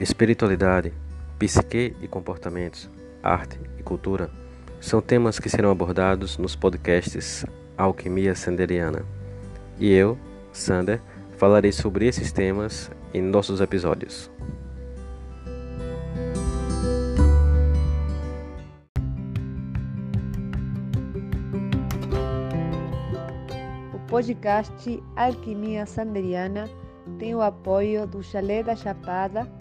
Espiritualidade, psique e comportamentos, arte e cultura são temas que serão abordados nos podcasts Alquimia Sanderiana. E eu, Sander, falarei sobre esses temas em nossos episódios. O podcast Alquimia Sanderiana tem o apoio do Chalé da Chapada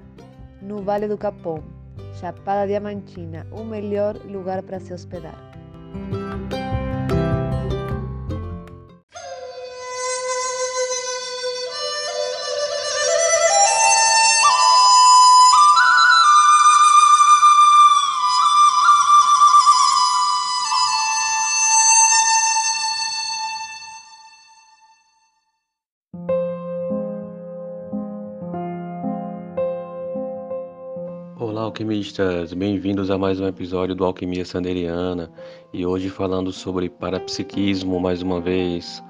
no Vale do Capão, Chapada Diamantina, o melhor lugar para se hospedar. Bem-vindos a mais um episódio do Alquimia Sanderiana e hoje falando sobre parapsiquismo mais uma vez.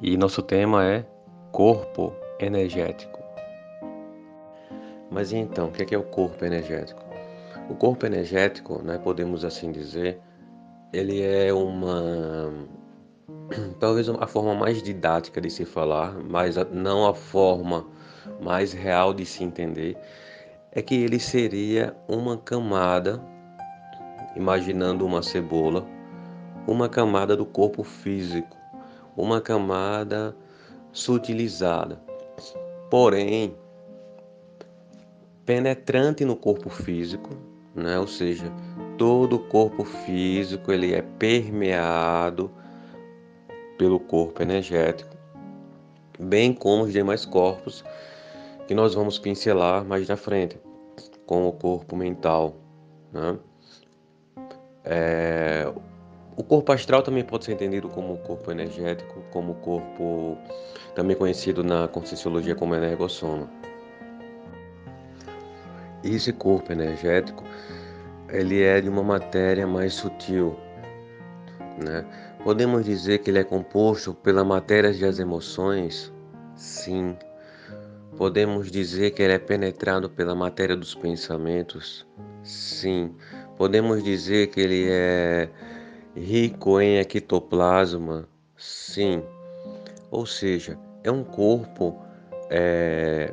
E nosso tema é corpo energético. Mas então, o que é, o corpo energético? O corpo energético, né, podemos assim dizer, ele é uma talvez a forma mais didática de se falar, mas não a forma mais real de se entender é que ele seria uma camada, imaginando uma cebola, uma camada do corpo físico, uma camada sutilizada, porém penetrante no corpo físico, né? Ou seja, todo o corpo físico ele é permeado pelo corpo energético, bem como os demais corpos que nós vamos pincelar mais na frente, com o corpo mental. Né? É, o corpo astral também pode ser entendido como corpo energético, como corpo também conhecido na conscienciologia como energossoma. E esse corpo energético, ele é de uma matéria mais sutil, né? Podemos dizer que ele é composto pela matéria das emoções? Sim, Podemos dizer que ele é penetrado pela matéria dos pensamentos? Sim. Podemos dizer que ele é rico em ectoplasma? Sim. Ou seja, é um corpo é,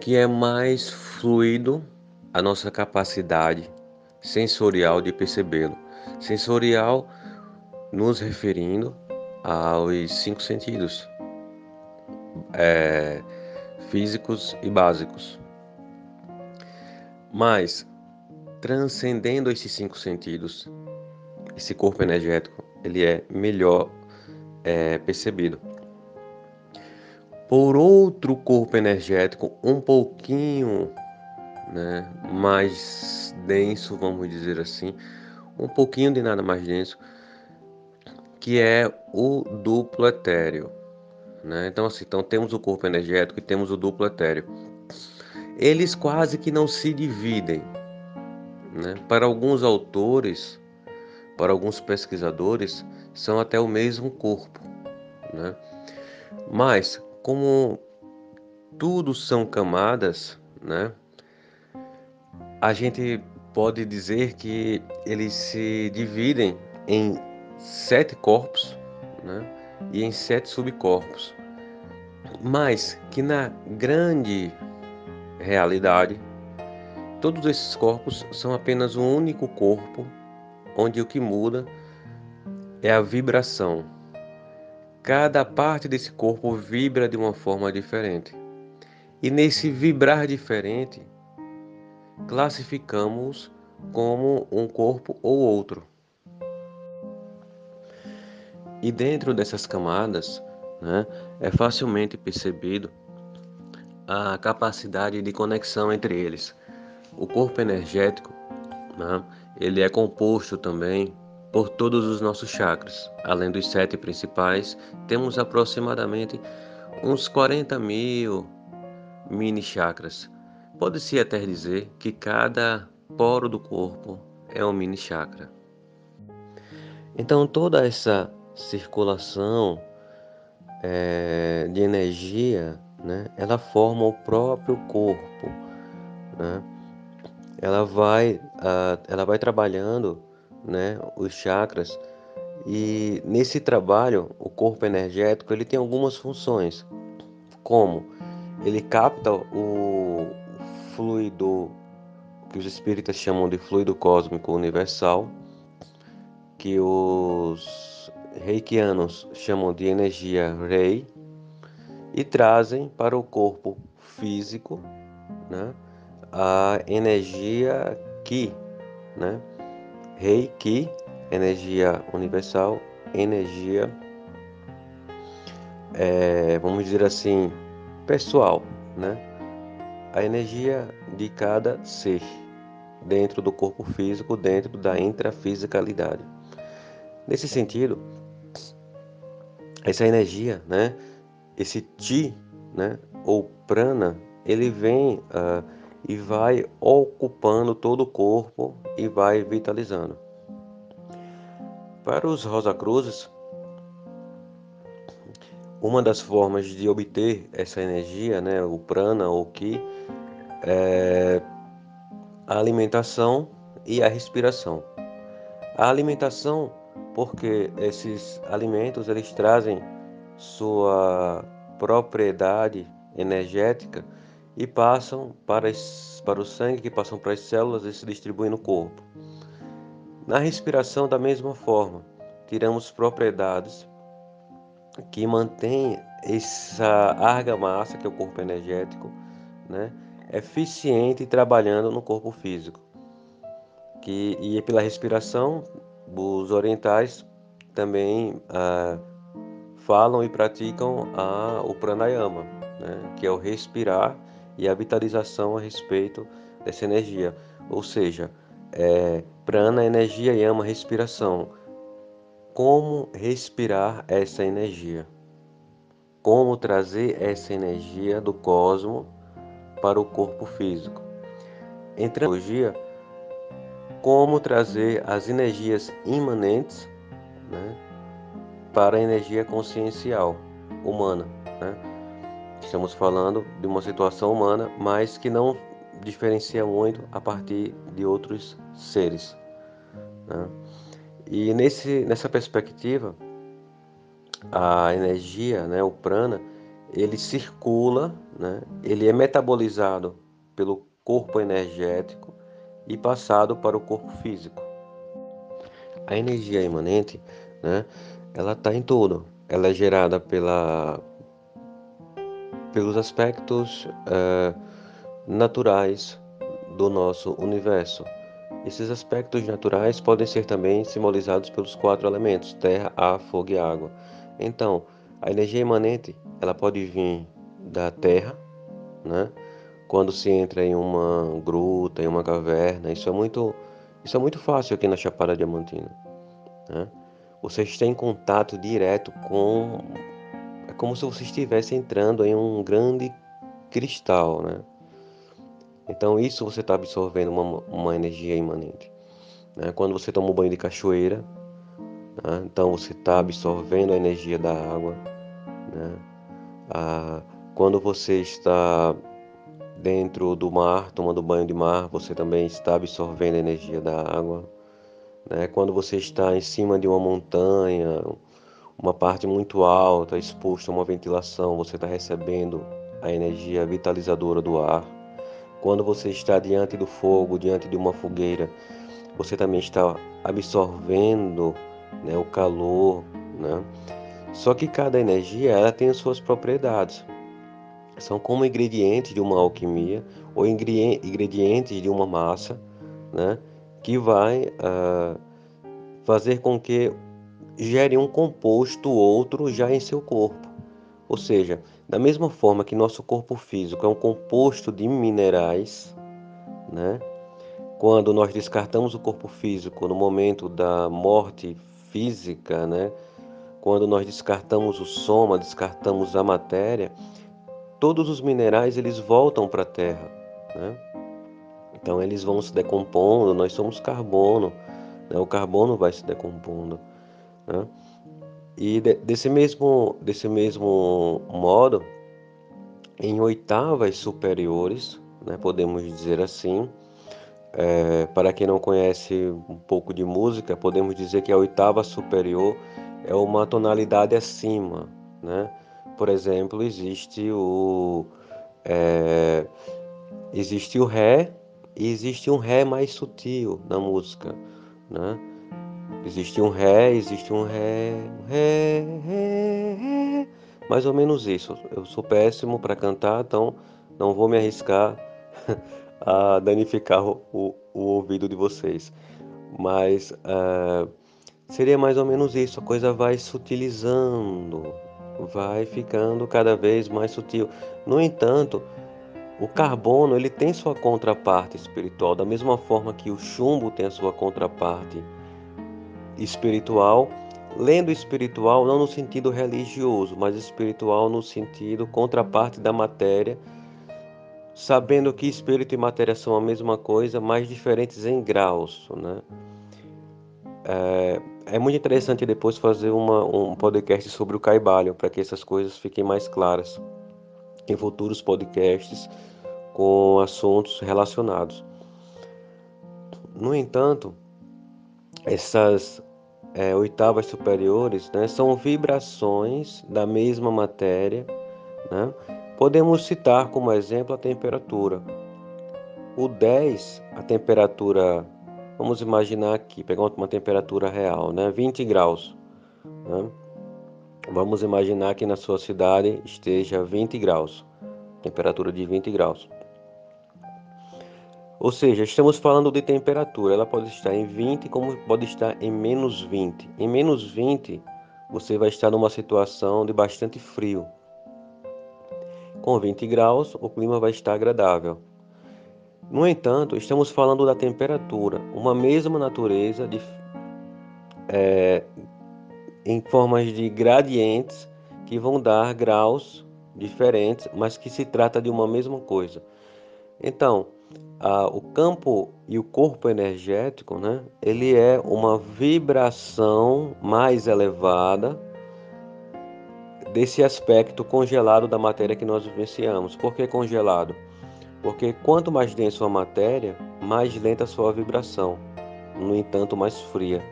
que é mais fluido a nossa capacidade sensorial de percebê-lo. Sensorial nos referindo aos cinco sentidos é, físicos e básicos. Mas, transcendendo esses cinco sentidos, esse corpo energético ele é melhor é, percebido por outro corpo energético um pouquinho né, mais denso, vamos dizer assim, um pouquinho de nada mais denso, que é o duplo etéreo. Né? Então, assim, então temos o corpo energético e temos o duplo etéreo. Eles quase que não se dividem. Né? Para alguns autores, para alguns pesquisadores, são até o mesmo corpo. Né? Mas, como tudo são camadas, né? a gente pode dizer que eles se dividem em sete corpos, né? e em sete subcorpos, mas que na grande realidade todos esses corpos são apenas um único corpo, onde o que muda é a vibração. Cada parte desse corpo vibra de uma forma diferente. E nesse vibrar diferente, classificamos como um corpo ou outro. E dentro dessas camadas, né, é facilmente percebido a capacidade de conexão entre eles. O corpo energético, né, ele é composto também por todos os nossos chakras. Além dos sete principais, temos aproximadamente uns 40 mil mini chakras. Pode-se até dizer que cada poro do corpo é um mini chakra. Então toda essa circulação é, de energia né, ela forma o próprio corpo, né? Ela vai, uh, ela vai trabalhando, né, os chakras e nesse trabalho o corpo energético ele tem algumas funções, como ele capta o fluido que os espíritas chamam de fluido cósmico universal, que os reikianos chamam de energia rei, e trazem para o corpo físico né, a energia Ki, né? Rei Ki, energia universal, energia, é, vamos dizer assim, pessoal, né? A energia de cada ser dentro do corpo físico, dentro da intrafisicalidade. Nesse sentido, essa energia, né, esse ti, né, ou prana, ele vem uh, e vai ocupando todo o corpo e vai vitalizando. Para os Rosa Cruzes, uma das formas de obter essa energia, né, o prana ou ki, é a alimentação e a respiração. A alimentação, porque esses alimentos eles trazem sua propriedade energética e passam para, para o sangue, que passam para as células e se distribuem no corpo. Na respiração, da mesma forma, tiramos propriedades que mantêm essa argamassa, que é o corpo energético, né, eficiente trabalhando no corpo físico. Que, e pela respiração, os orientais também ah, falam e praticam a, o pranayama, né, que é o respirar e a vitalização a respeito dessa energia. Ou seja, é, prana, energia, yama, respiração. Como respirar essa energia? Como trazer essa energia do cosmo para o corpo físico? Entre a como trazer as energias imanentes né, para a energia consciencial humana. Né? Estamos falando de uma situação humana, mas que não diferencia muito a partir de outros seres. Né? E nesse, nessa perspectiva, a energia, né, o prana, ele circula, né, ele é metabolizado pelo corpo energético e passado para o corpo físico. A energia imanente, né, ela está em tudo. Ela é gerada pela, pelos aspectos uh, naturais do nosso universo. Esses aspectos naturais podem ser também simbolizados pelos quatro elementos: terra, ar, fogo e água. Então, a energia imanente ela pode vir da terra, né? Quando se entra em uma gruta, em uma caverna, isso é muito, isso é muito fácil aqui na Chapada Diamantina. Né? Você está em contato direto com como se você estivesse entrando em um grande cristal, né? Então isso você está absorvendo uma, uma energia imanente. Né? Quando você toma um banho de cachoeira, né? então você está absorvendo a energia da água. Né? Ah, quando você está dentro do mar, tomando banho de mar, você também está absorvendo a energia da água. Né? Quando você está em cima de uma montanha, uma parte muito alta, exposto a uma ventilação, você está recebendo a energia vitalizadora do ar. Quando você está diante do fogo, diante de uma fogueira, você também está absorvendo né, o calor. Né? Só que cada energia ela tem as suas propriedades. São como ingredientes de uma alquimia ou ingredientes de uma massa, né, que vai uh, fazer com que gere um composto outro já em seu corpo. Ou seja, da mesma forma que nosso corpo físico é um composto de minerais, né? Quando nós descartamos o corpo físico no momento da morte física, né? Quando nós descartamos o soma, descartamos a matéria, todos os minerais eles voltam para a Terra, né? Então eles vão se decompondo, nós somos carbono, né? o carbono vai se decompondo. Né? E de, desse, mesmo, desse mesmo modo, em oitavas superiores, né, podemos dizer assim. É, para quem não conhece um pouco de música, podemos dizer que a oitava superior é uma tonalidade acima, né? Por exemplo, existe o é, existe o ré e existe um ré mais sutil na música, né? Existe um ré, existe um ré, ré, ré, ré, mais ou menos isso. Eu sou péssimo para cantar, então não vou me arriscar a danificar o, o, o ouvido de vocês. Mas uh, seria mais ou menos isso. A coisa vai sutilizando, vai ficando cada vez mais sutil. No entanto, o carbono ele tem sua contraparte espiritual, da mesma forma que o chumbo tem a sua contraparte espiritual. Lendo espiritual não no sentido religioso, mas espiritual no sentido contraparte da matéria, sabendo que espírito e matéria são a mesma coisa, mas diferentes em graus, né? É, é muito interessante depois fazer uma, um podcast sobre o caibalho, para que essas coisas fiquem mais claras em futuros podcasts com assuntos relacionados. No entanto, essas é, oitavas superiores né, são vibrações da mesma matéria. Né? Podemos citar como exemplo a temperatura. O 10, a temperatura Vamos imaginar aqui, pegar uma temperatura real, né? 20 graus. Né? Vamos imaginar que na sua cidade esteja 20 graus, temperatura de 20 graus. Ou seja, estamos falando de temperatura, ela pode estar em 20 como pode estar em menos 20. Em menos 20, você vai estar numa situação de bastante frio. Com 20 graus, o clima vai estar agradável. No entanto, estamos falando da temperatura, uma mesma natureza de, é, em formas de gradientes que vão dar graus diferentes, mas que se trata de uma mesma coisa. Então, a, o campo e o corpo energético, né, ele é uma vibração mais elevada desse aspecto congelado da matéria que nós vivenciamos. Por que congelado? Porque quanto mais denso a matéria, mais lenta a sua vibração, no entanto, mais fria.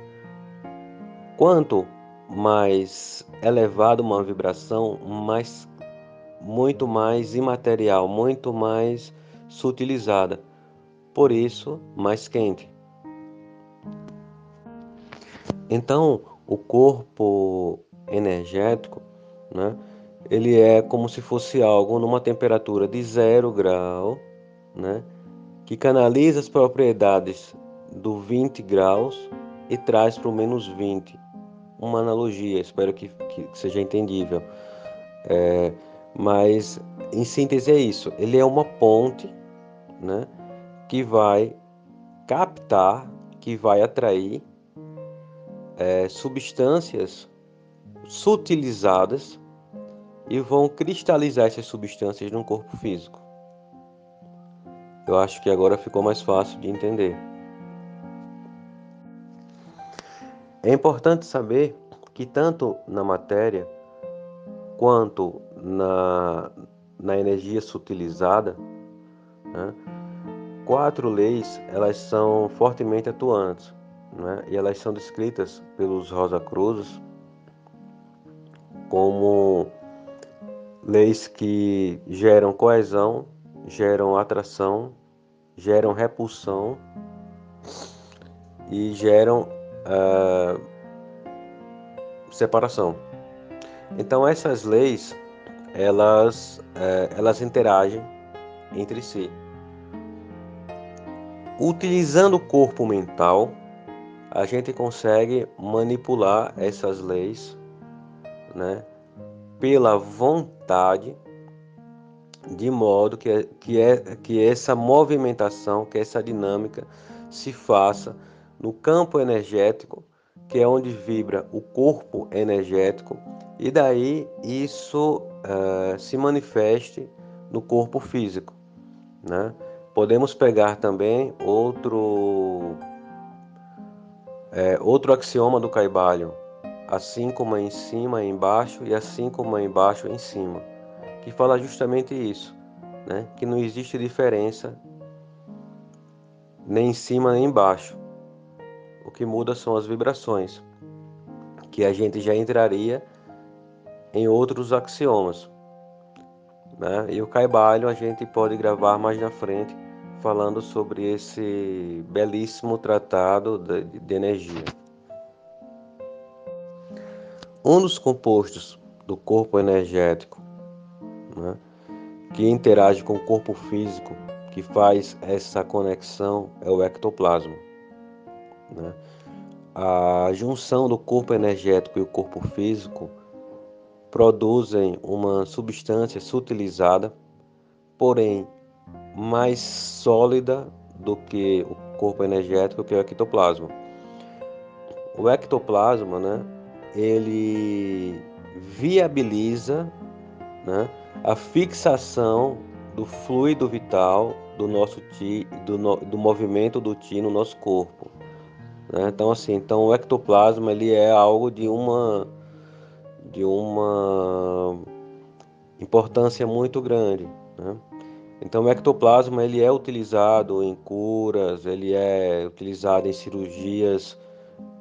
Quanto mais elevada uma vibração, mais muito mais imaterial, muito mais sutilizada. Por isso, mais quente. Então, o corpo energético, né? Ele é como se fosse algo numa temperatura de zero grau, né? que canaliza as propriedades do 20 graus e traz para o menos 20. Uma analogia, espero que, que seja entendível. É, mas, em síntese, é isso. Ele é uma ponte né, que vai captar, que vai atrair é, substâncias sutilizadas e vão cristalizar essas substâncias no corpo físico. Eu acho que agora ficou mais fácil de entender. É importante saber que tanto na matéria quanto na, na energia sutilizada, né, quatro leis elas são fortemente atuantes né, e elas são descritas pelos Rosa Cruzes como leis que geram coesão, geram atração, geram repulsão e geram uh, separação. Então essas leis elas uh, elas interagem entre si. Utilizando o corpo mental, a gente consegue manipular essas leis, né? Pela vontade, de modo que, que, é, que essa movimentação, que essa dinâmica se faça no campo energético, que é onde vibra o corpo energético, e daí isso uh, se manifeste no corpo físico. Né? Podemos pegar também outro, é, outro axioma do Caibalho, assim como é em cima é embaixo e assim como é embaixo em cima. que fala justamente isso, né? que não existe diferença nem em cima nem embaixo. O que muda são as vibrações, que a gente já entraria em outros axiomas. Né? E o Caibalho a gente pode gravar mais na frente falando sobre esse belíssimo tratado de, de energia. Um dos compostos do corpo energético né, que interage com o corpo físico, que faz essa conexão, é o ectoplasma. Né? A junção do corpo energético e o corpo físico produzem uma substância sutilizada, porém mais sólida do que o corpo energético, que é o ectoplasma. O ectoplasma, né, ele viabiliza né, a fixação do fluido vital do nosso ti, do, no, do movimento do ti no nosso corpo. Né? Então assim, então o ectoplasma ele é algo de uma de uma importância muito grande. Né? Então o ectoplasma ele é utilizado em curas, ele é utilizado em cirurgias,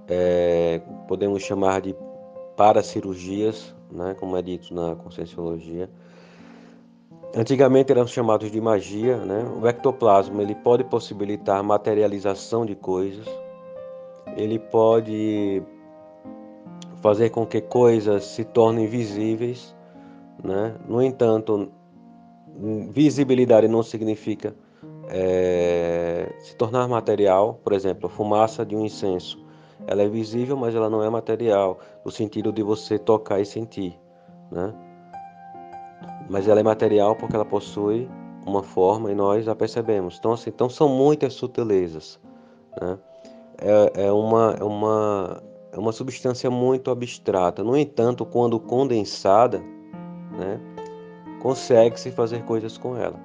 é, podemos chamar de paracirurgias, né, como é dito na conscienciologia. Antigamente eram chamados de magia, né? O ectoplasma ele pode possibilitar materialização de coisas, ele pode fazer com que coisas se tornem visíveis, né? No entanto, visibilidade não significa é, se tornar material. Por exemplo, a fumaça de um incenso, ela é visível, mas ela não é material, no sentido de você tocar e sentir, né? Mas ela é material porque ela possui uma forma e nós a percebemos. Então, assim, então são muitas sutilezas, né? É, é uma, é uma é uma substância muito abstrata. No entanto, quando condensada, né, consegue-se fazer coisas com ela.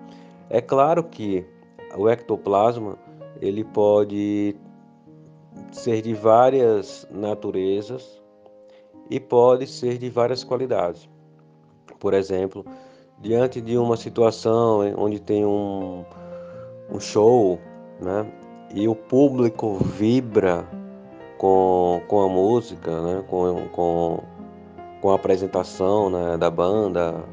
É claro que o ectoplasma ele pode ser de várias naturezas e pode ser de várias qualidades. Por exemplo, diante de uma situação onde tem um, um show, né, e o público vibra com, com a música, né? com, com, com a apresentação né? da banda,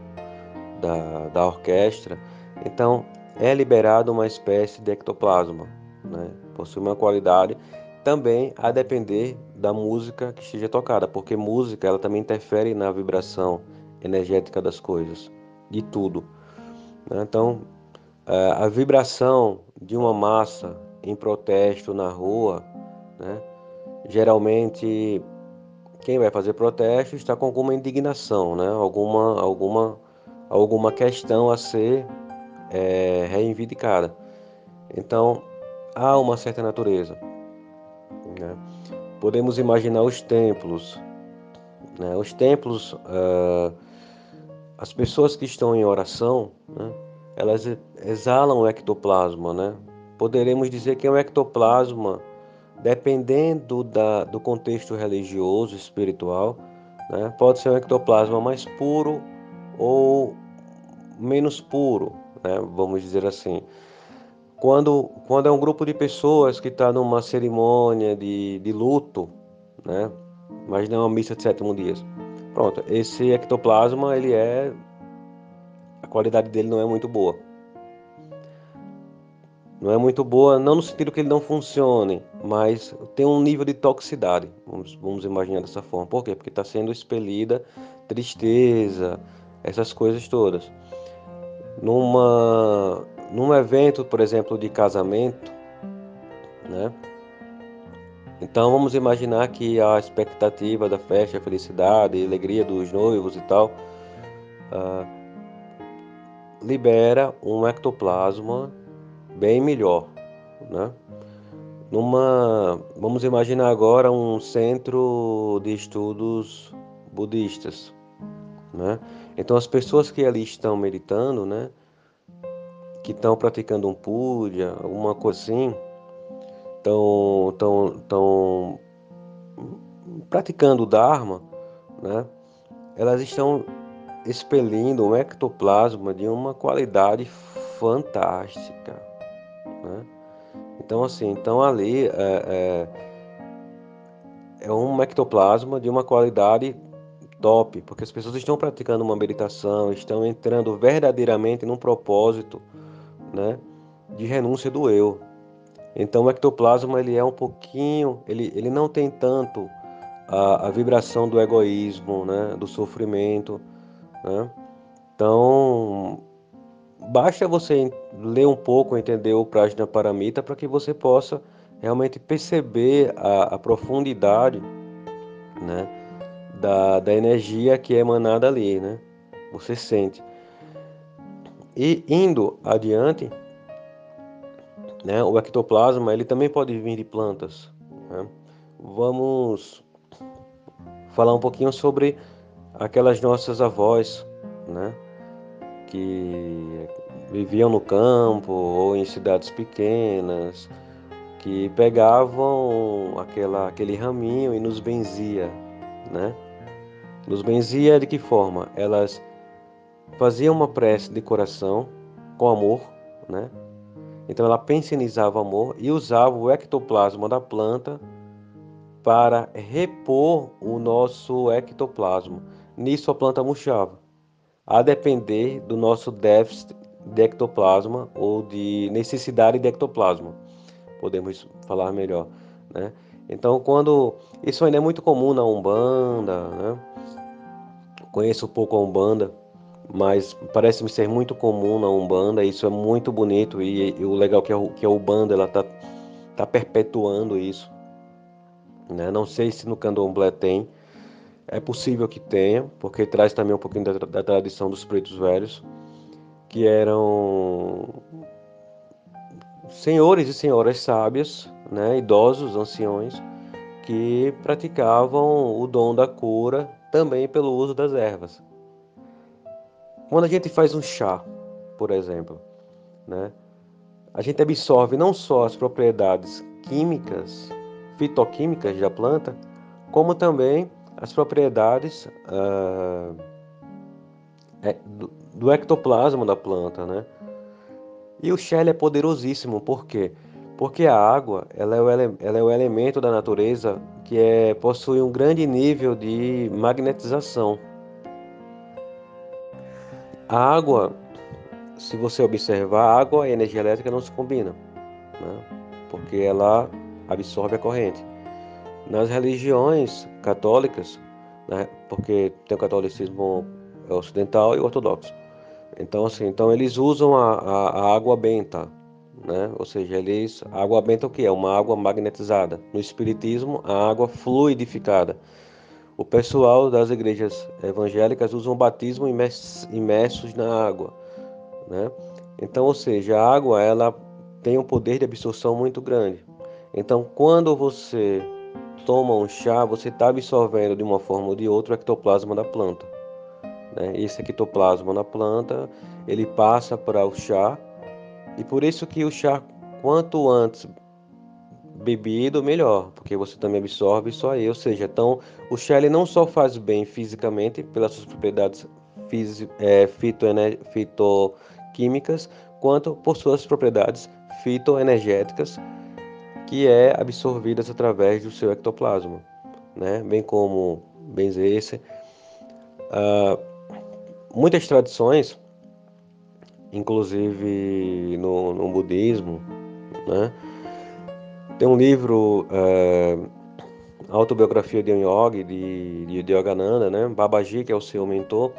da, da orquestra. Então, é liberado uma espécie de ectoplasma, né? possui uma qualidade também a depender da música que esteja tocada, porque música ela também interfere na vibração energética das coisas, de tudo. Né? Então, é, a vibração de uma massa em protesto na rua, né? geralmente quem vai fazer protesto está com alguma indignação, né? alguma, alguma, alguma questão a ser é, reivindicada. Então, há uma certa natureza. Né? Podemos imaginar os templos. Né? Os templos, uh, as pessoas que estão em oração, né? elas exalam o ectoplasma. Né? Poderemos dizer que é um ectoplasma dependendo da, do contexto religioso, espiritual, né, pode ser um ectoplasma mais puro ou menos puro, né, vamos dizer assim. Quando, quando é um grupo de pessoas que está numa cerimônia de, de luto, né, imagina uma missa de sétimo dias, pronto, esse ectoplasma, ele é, a qualidade dele não é muito boa não é muito boa, não no sentido que ele não funcione, mas tem um nível de toxicidade, vamos, vamos imaginar dessa forma. Por quê? Porque está sendo expelida tristeza, essas coisas todas. Numa, num evento, por exemplo, de casamento, né? Então vamos imaginar que a expectativa da festa, a felicidade, a alegria dos noivos e tal, uh, libera um ectoplasma bem melhor, né? Numa, vamos imaginar agora um centro de estudos budistas, né? Então as pessoas que ali estão meditando, né? Que estão praticando um puja, alguma coisa assim, estão, estão, estão praticando o dharma, né? Elas estão expelindo um ectoplasma de uma qualidade fantástica. Né? Então, assim, então ali é, é, é um ectoplasma de uma qualidade top, porque as pessoas estão praticando uma meditação, estão entrando verdadeiramente num propósito, né, de renúncia do eu. Então o ectoplasma ele é um pouquinho, ele, ele não tem tanto a, a vibração do egoísmo, né, do sofrimento, né? Então basta você ler um pouco, entender o Prajna Paramita para que você possa realmente perceber a, a profundidade, né, da, da energia que é emanada ali, né? Você sente. E indo adiante, né, o ectoplasma ele também pode vir de plantas. Né? Vamos falar um pouquinho sobre aquelas nossas avós, né, que viviam no campo ou em cidades pequenas, que pegavam aquela, aquele raminho e nos benzia, né? Nos benzia de que forma? Elas faziam uma prece de coração com amor, né? Então ela pensionizava amor e usava o ectoplasma da planta para repor o nosso ectoplasma. Nisso a planta murchava, a depender do nosso déficit de ectoplasma ou de necessidade de ectoplasma. Podemos falar melhor, né? Então, quando isso ainda é muito comum na Umbanda, né? Conheço um pouco a Umbanda, mas parece-me ser muito comum na Umbanda. Isso é muito bonito e, e o legal é que a, que a Umbanda ela tá, tá perpetuando isso. Né? Não sei se no Candomblé tem, é possível que tenha, porque traz também um pouquinho da, da tradição dos pretos velhos, que eram senhores e senhoras sábias, né, idosos, anciões, que praticavam o dom da cura também pelo uso das ervas. Quando a gente faz um chá, por exemplo, né, a gente absorve não só as propriedades químicas, fitoquímicas da planta, como também as propriedades uh, do, do, ectoplasma da planta, né? E o Shell é poderosíssimo, por quê? Porque a água ela é, o ela é o elemento da natureza que é, possui um grande nível de magnetização. A água, se você observar, a água e a energia elétrica não se combinam, né? porque ela absorve a corrente. Nas religiões católicas, né, porque tem o catolicismo ocidental e ortodoxo. Então, assim, então eles usam a, a, a água benta, né? Ou seja, eles a água benta é o que é? Uma água magnetizada. No espiritismo, a água fluidificada. O pessoal das igrejas evangélicas usam batismo imersos na água, né? Então, ou seja, a água ela tem um poder de absorção muito grande. Então, quando você toma um chá, você está absorvendo de uma forma ou de outra o ectoplasma da planta. Né? Esse ectoplasma na planta, ele passa para o chá, e por isso que o chá, quanto antes bebido, melhor, porque você também absorve isso aí. Ou seja, então o chá ele não só faz bem fisicamente, pelas suas propriedades é, fitoquímicas, quanto por suas propriedades fitoenergéticas, que é absorvidas através do seu ectoplasma, né? bem como benzecer. Uh, muitas tradições, inclusive no, no budismo, né? Tem um livro, uh, Autobiografia de um Yogi, de, de Yogananda, né? Babaji, que é o seu mentor,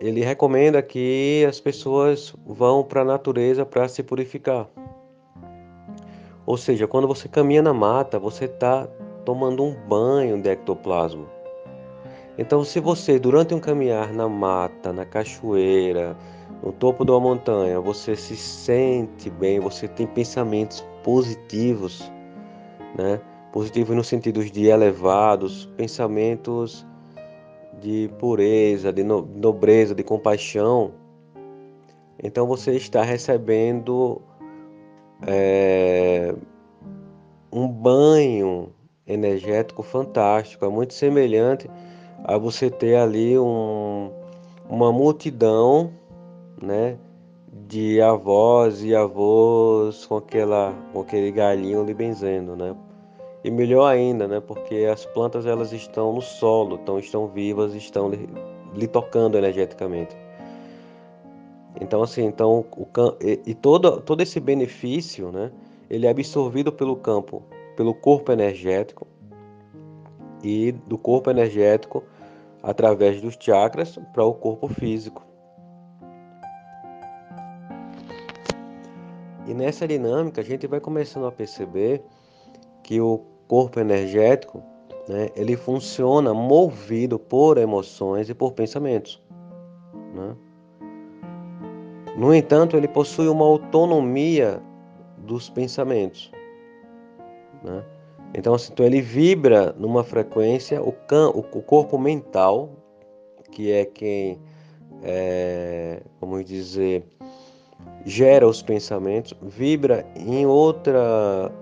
ele recomenda que as pessoas vão para a natureza para se purificar. Ou seja, quando você caminha na mata, você está tomando um banho de ectoplasma. Então, se você, durante um caminhar na mata, na cachoeira, no topo de uma montanha, você se sente bem, você tem pensamentos positivos, né? Positivos no sentido de elevados, pensamentos de pureza, de nobreza, de compaixão. Então você está recebendo é, um banho energético fantástico, é muito semelhante a você ter ali um, uma multidão, né, de avós e avós com aquela com aquele galinho ali benzendo, né? E melhor ainda, né, porque as plantas elas estão no solo, então estão vivas, estão lhe, lhe tocando energeticamente. Então assim, então o e, e todo todo esse benefício, né, ele é absorvido pelo campo, pelo corpo energético e do corpo energético através dos chakras para o corpo físico. E nessa dinâmica a gente vai começando a perceber que o corpo energético né, ele funciona movido por emoções e por pensamentos. Né? No entanto, ele possui uma autonomia dos pensamentos. Né? Então, assim, então, ele vibra numa frequência, o, can, o, o corpo mental, que é quem, é, vamos dizer, gera os pensamentos, vibra em outra,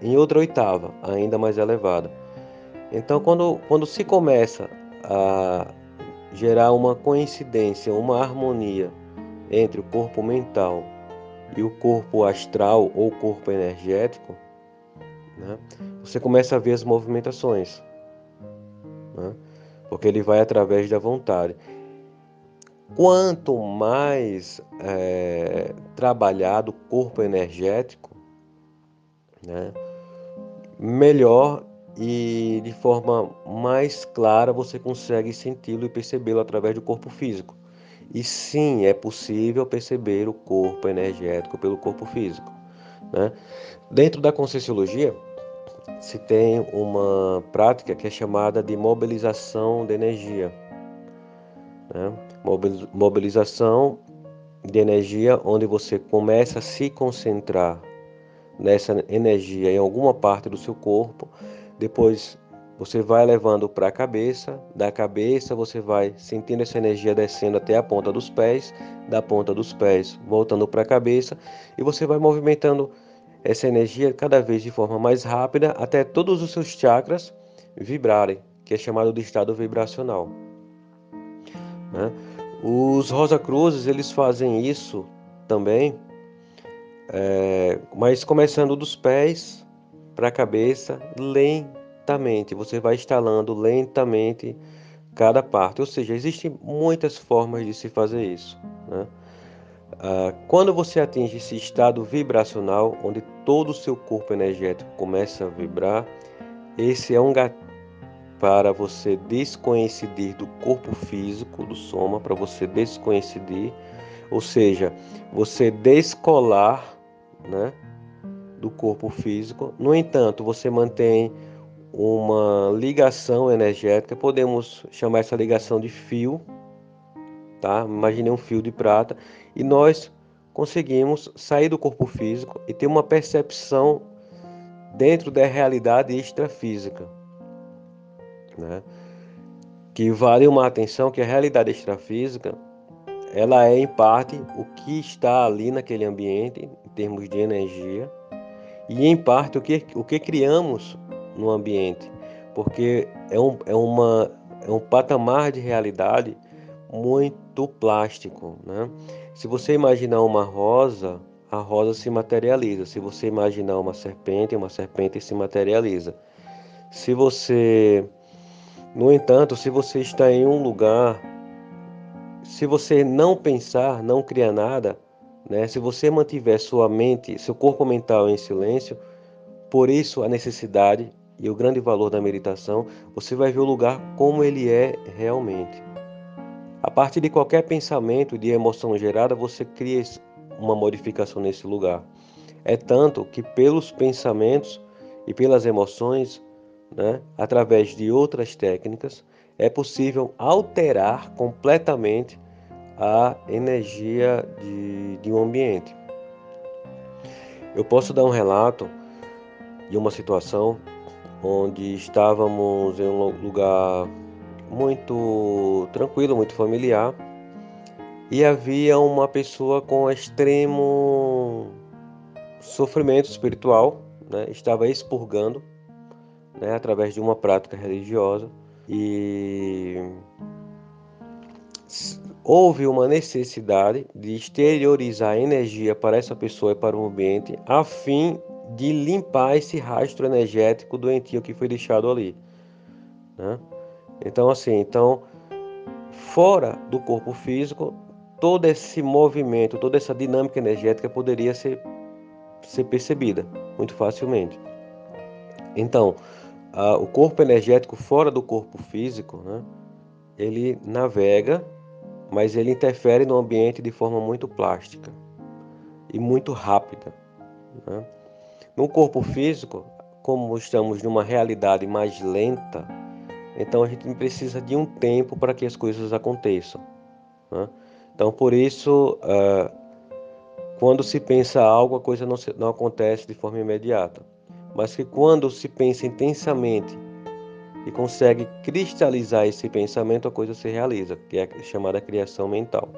em outra oitava, ainda mais elevada. Então, quando, quando se começa a gerar uma coincidência, uma harmonia entre o corpo mental e o corpo astral ou corpo energético, né? você começa a ver as movimentações, né? porque ele vai através da vontade. Quanto mais é, trabalhado o corpo energético, né? melhor e de forma mais clara você consegue senti-lo e percebê-lo através do corpo físico. E sim, é possível perceber o corpo energético pelo corpo físico. Né? Dentro da Conscienciologia, se tem uma prática que é chamada de mobilização de energia. Né? Mobilização de energia, onde você começa a se concentrar nessa energia em alguma parte do seu corpo, depois você vai levando para a cabeça, da cabeça você vai sentindo essa energia descendo até a ponta dos pés, da ponta dos pés voltando para a cabeça e você vai movimentando essa energia cada vez de forma mais rápida até todos os seus chakras vibrarem, que é chamado de estado vibracional. Né? Os Rosa Cruzes eles fazem isso também, é, mas começando dos pés para a cabeça lentamente. Você vai instalando lentamente cada parte. Ou seja, existem muitas formas de se fazer isso. Né? Ah, quando você atinge esse estado vibracional, onde todo o seu corpo energético começa a vibrar, esse é um gatilho para você descoincidir do corpo físico, do soma, para você descoincidir, ou seja, você descolar né, do corpo físico. No entanto, você mantém uma ligação energética, podemos chamar essa ligação de fio, tá? Imagine um fio de prata e nós conseguimos sair do corpo físico e ter uma percepção dentro da realidade extrafísica, né? Que vale uma atenção que a realidade extrafísica ela é em parte o que está ali naquele ambiente em termos de energia e em parte o que o que criamos no ambiente, porque é um, é uma é um patamar de realidade muito plástico, né? Se você imaginar uma rosa, a rosa se materializa. Se você imaginar uma serpente, uma serpente se materializa. Se você, no entanto, se você está em um lugar, se você não pensar, não criar nada, né? Se você mantiver sua mente, seu corpo mental em silêncio, por isso a necessidade e o grande valor da meditação, você vai ver o lugar como ele é realmente. A partir de qualquer pensamento de emoção gerada, você cria uma modificação nesse lugar. É tanto que pelos pensamentos e pelas emoções, né, através de outras técnicas, é possível alterar completamente a energia de, de um ambiente. Eu posso dar um relato de uma situação onde estávamos em um lugar muito tranquilo, muito familiar. E havia uma pessoa com extremo sofrimento espiritual, né? estava expurgando né? através de uma prática religiosa. e houve uma necessidade de exteriorizar energia para essa pessoa e para o ambiente, a fim de limpar esse rastro energético doentio que foi deixado ali. Né? Então, assim, então, fora do corpo físico, todo esse movimento, toda essa dinâmica energética poderia ser, ser percebida muito facilmente. Então, o corpo energético fora do corpo físico, né, ele navega mas ele interfere no ambiente de forma muito plástica e muito rápida. Né? No corpo físico, como estamos numa realidade mais lenta, então a gente precisa de um tempo para que as coisas aconteçam. Né? Então, por isso, uh, quando se pensa algo, a coisa não, se, não acontece de forma imediata. Mas que quando se pensa intensamente e consegue cristalizar esse pensamento, a coisa se realiza, que é chamada criação mental.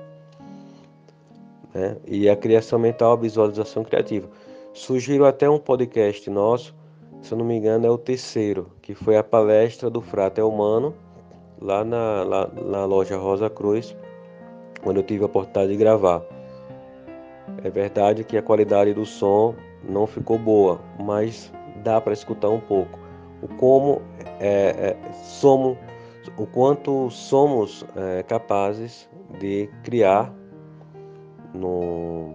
Né? E a criação mental, a visualização criativa. Sugiro até um podcast nosso, se eu não me engano, é o terceiro, que foi a palestra do Frater Humano, lá na, lá, na loja Rosa Cruz, quando eu tive a oportunidade de gravar. É verdade que a qualidade do som não ficou boa, mas dá para escutar um pouco. O como é, é, somos, o quanto somos é, capazes de criar no,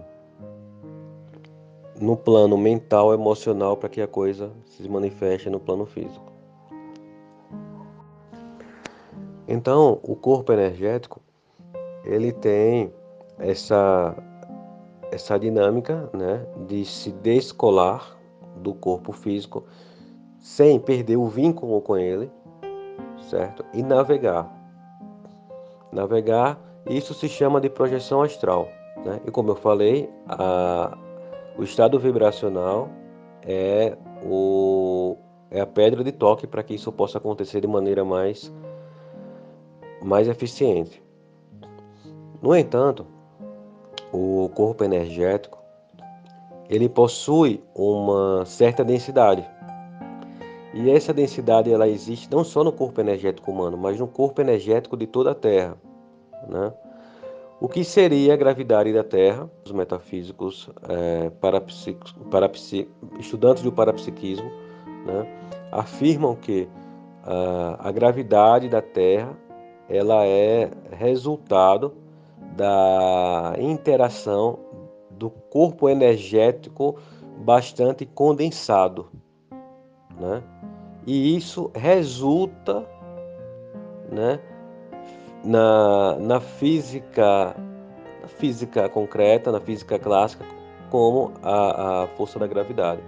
no plano mental, emocional, para que a coisa se manifeste no plano físico. Então, o corpo energético ele tem essa essa dinâmica, né, de se descolar do corpo físico sem perder o vínculo com ele, certo? E navegar. Navegar, isso se chama de projeção astral. Né? E como eu falei, a, o estado vibracional é, o, é a pedra de toque para que isso possa acontecer de maneira mais, mais eficiente. No entanto, o corpo energético ele possui uma certa densidade. E essa densidade ela existe não só no corpo energético humano, mas no corpo energético de toda a Terra. Né? O que seria a gravidade da Terra? Os metafísicos, é, estudantes do parapsiquismo, né, afirmam que a gravidade da Terra ela é resultado da interação do corpo energético bastante condensado, né? E isso resulta né, na, na física na física concreta, na física clássica, como a, a força da gravidade.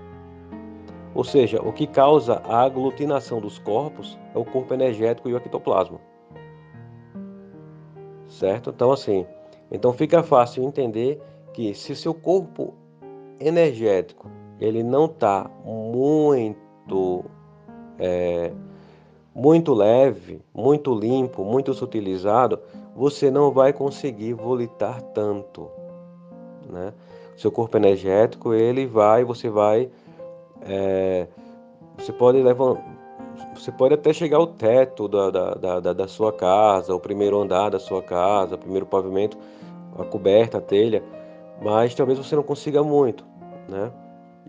Ou seja, o que causa a aglutinação dos corpos é o corpo energético e o ectoplasma. Certo? Então, assim, então fica fácil entender que se seu corpo energético ele não está muito é, muito leve, muito limpo, muito sutilizado, você não vai conseguir volitar tanto, né? Seu corpo energético, ele vai, você vai, é, você pode levar, você pode até chegar ao teto da, da, da, da sua casa, o primeiro andar da sua casa, o primeiro pavimento, a coberta, a telha, mas talvez você não consiga muito, né?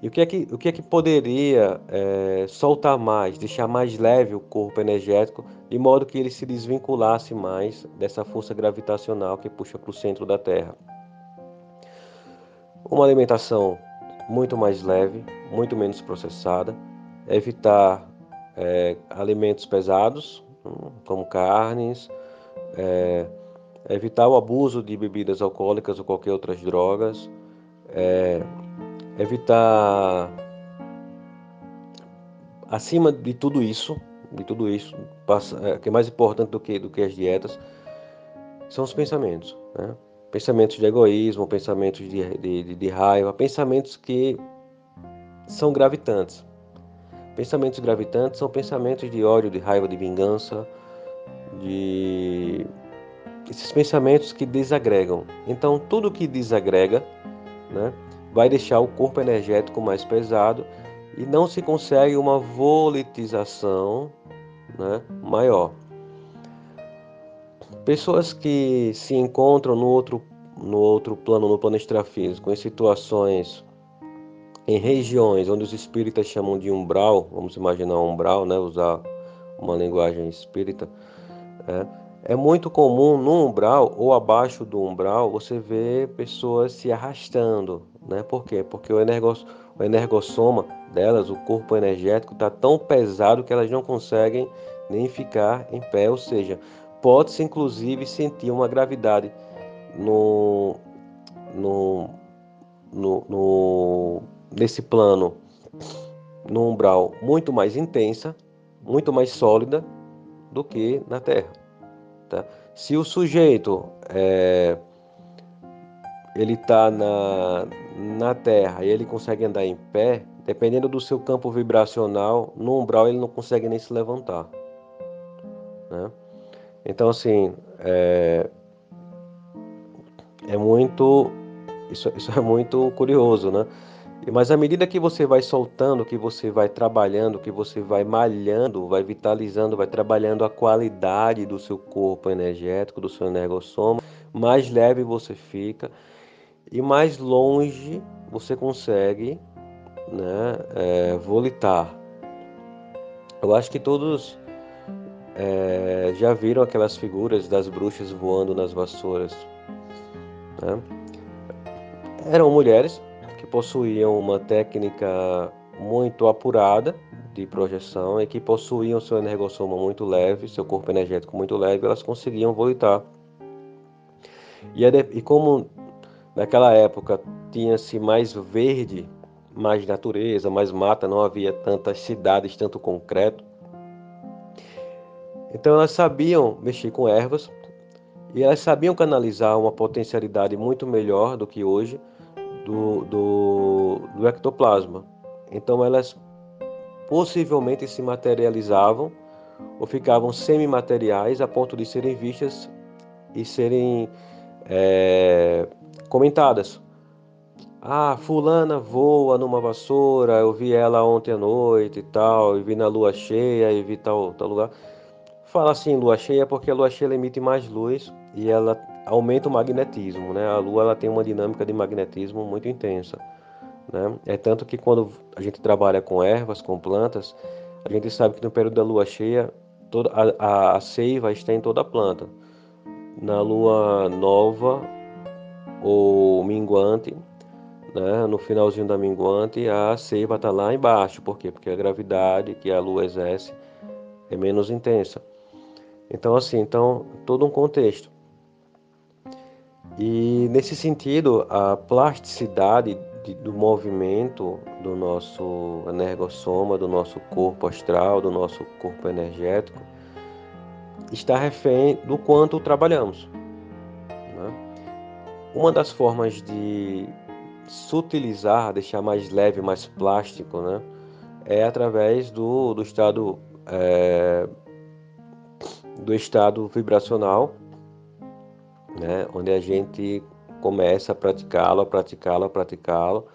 E o que é que, o que, é que poderia é, soltar mais, deixar mais leve o corpo energético, de modo que ele se desvinculasse mais dessa força gravitacional que puxa para o centro da Terra? Uma alimentação muito mais leve, muito menos processada, evitar é, alimentos pesados, hum, como carnes, é, evitar o abuso de bebidas alcoólicas ou qualquer outras drogas, é, evitar acima de tudo isso, de tudo isso, é, que é mais importante do que do que as dietas, são os pensamentos, né? Pensamentos de egoísmo, pensamentos de, de, de raiva, pensamentos que são gravitantes. Pensamentos gravitantes são pensamentos de ódio, de raiva, de vingança, de esses pensamentos que desagregam. Então, tudo que desagrega, né, vai deixar o corpo energético mais pesado e não se consegue uma volitização né, maior. Pessoas que se encontram no outro, no outro plano, no plano extrafísico, em situações, em regiões onde os espíritas chamam de umbral, vamos imaginar um umbral, né, usar uma linguagem espírita, é, é muito comum no umbral ou abaixo do umbral você ver pessoas se arrastando, né? Por quê? Porque o, energos, o energossoma delas, o corpo energético, está tão pesado que elas não conseguem nem ficar em pé, ou seja, pode-se inclusive sentir uma gravidade no, no, no, no, nesse plano, no umbral, muito mais intensa, muito mais sólida do que na Terra. Tá? Se o sujeito é, ele está na, na Terra e ele consegue andar em pé, dependendo do seu campo vibracional, no umbral ele não consegue nem se levantar. Né? Então, assim, é, é muito. Isso, isso é muito curioso, né? Mas à medida que você vai soltando, que você vai trabalhando, que você vai malhando, vai vitalizando, vai trabalhando a qualidade do seu corpo energético, do seu energossoma, mais leve você fica e mais longe você consegue né, é, volitar. Eu acho que todos é, já viram aquelas figuras das bruxas voando nas vassouras. Né? Eram mulheres possuíam uma técnica muito apurada de projeção e que possuíam seu energossoma muito leve, seu corpo energético muito leve, elas conseguiam voltar. E, e como naquela época tinha-se mais verde, mais natureza, mais mata, não havia tantas cidades, tanto concreto, então elas sabiam mexer com ervas e elas sabiam canalizar uma potencialidade muito melhor do que hoje do, do, do ectoplasma. Então elas possivelmente se materializavam ou ficavam semimateriais a ponto de serem vistas e serem é, comentadas. Ah, fulana voa numa vassoura, eu vi ela ontem à noite e tal, e vi na lua cheia e vi tal, tal lugar. Fala assim, lua cheia, porque a lua cheia emite mais luz e ela aumenta o magnetismo, né? A Lua ela tem uma dinâmica de magnetismo muito intensa, né? É tanto que quando a gente trabalha com ervas, com plantas, a gente sabe que no período da Lua cheia toda a, a, a seiva está em toda a planta. Na Lua nova ou minguante, né? No finalzinho da minguante a seiva está lá embaixo, por quê? Porque a gravidade que a Lua exerce é menos intensa. Então assim, então todo um contexto. E nesse sentido, a plasticidade de, do movimento do nosso energossoma, do nosso corpo astral, do nosso corpo energético, está refém do quanto trabalhamos. Né? Uma das formas de sutilizar, deixar mais leve, mais plástico, né? é através do, do estado é, do estado vibracional né? onde a gente começa a praticá-lo, a praticá-lo, a praticá-lo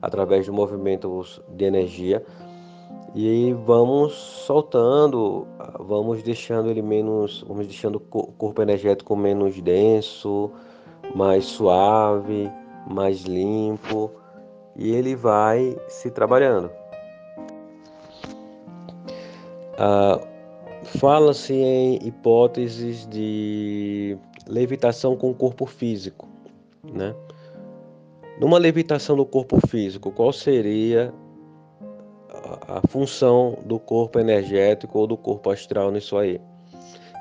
através de movimentos de energia e vamos soltando, vamos deixando ele menos, vamos deixando o corpo energético menos denso, mais suave, mais limpo e ele vai se trabalhando. Ah, Fala-se em hipóteses de levitação com o corpo físico, né? Numa levitação do corpo físico, qual seria a função do corpo energético ou do corpo astral nisso aí?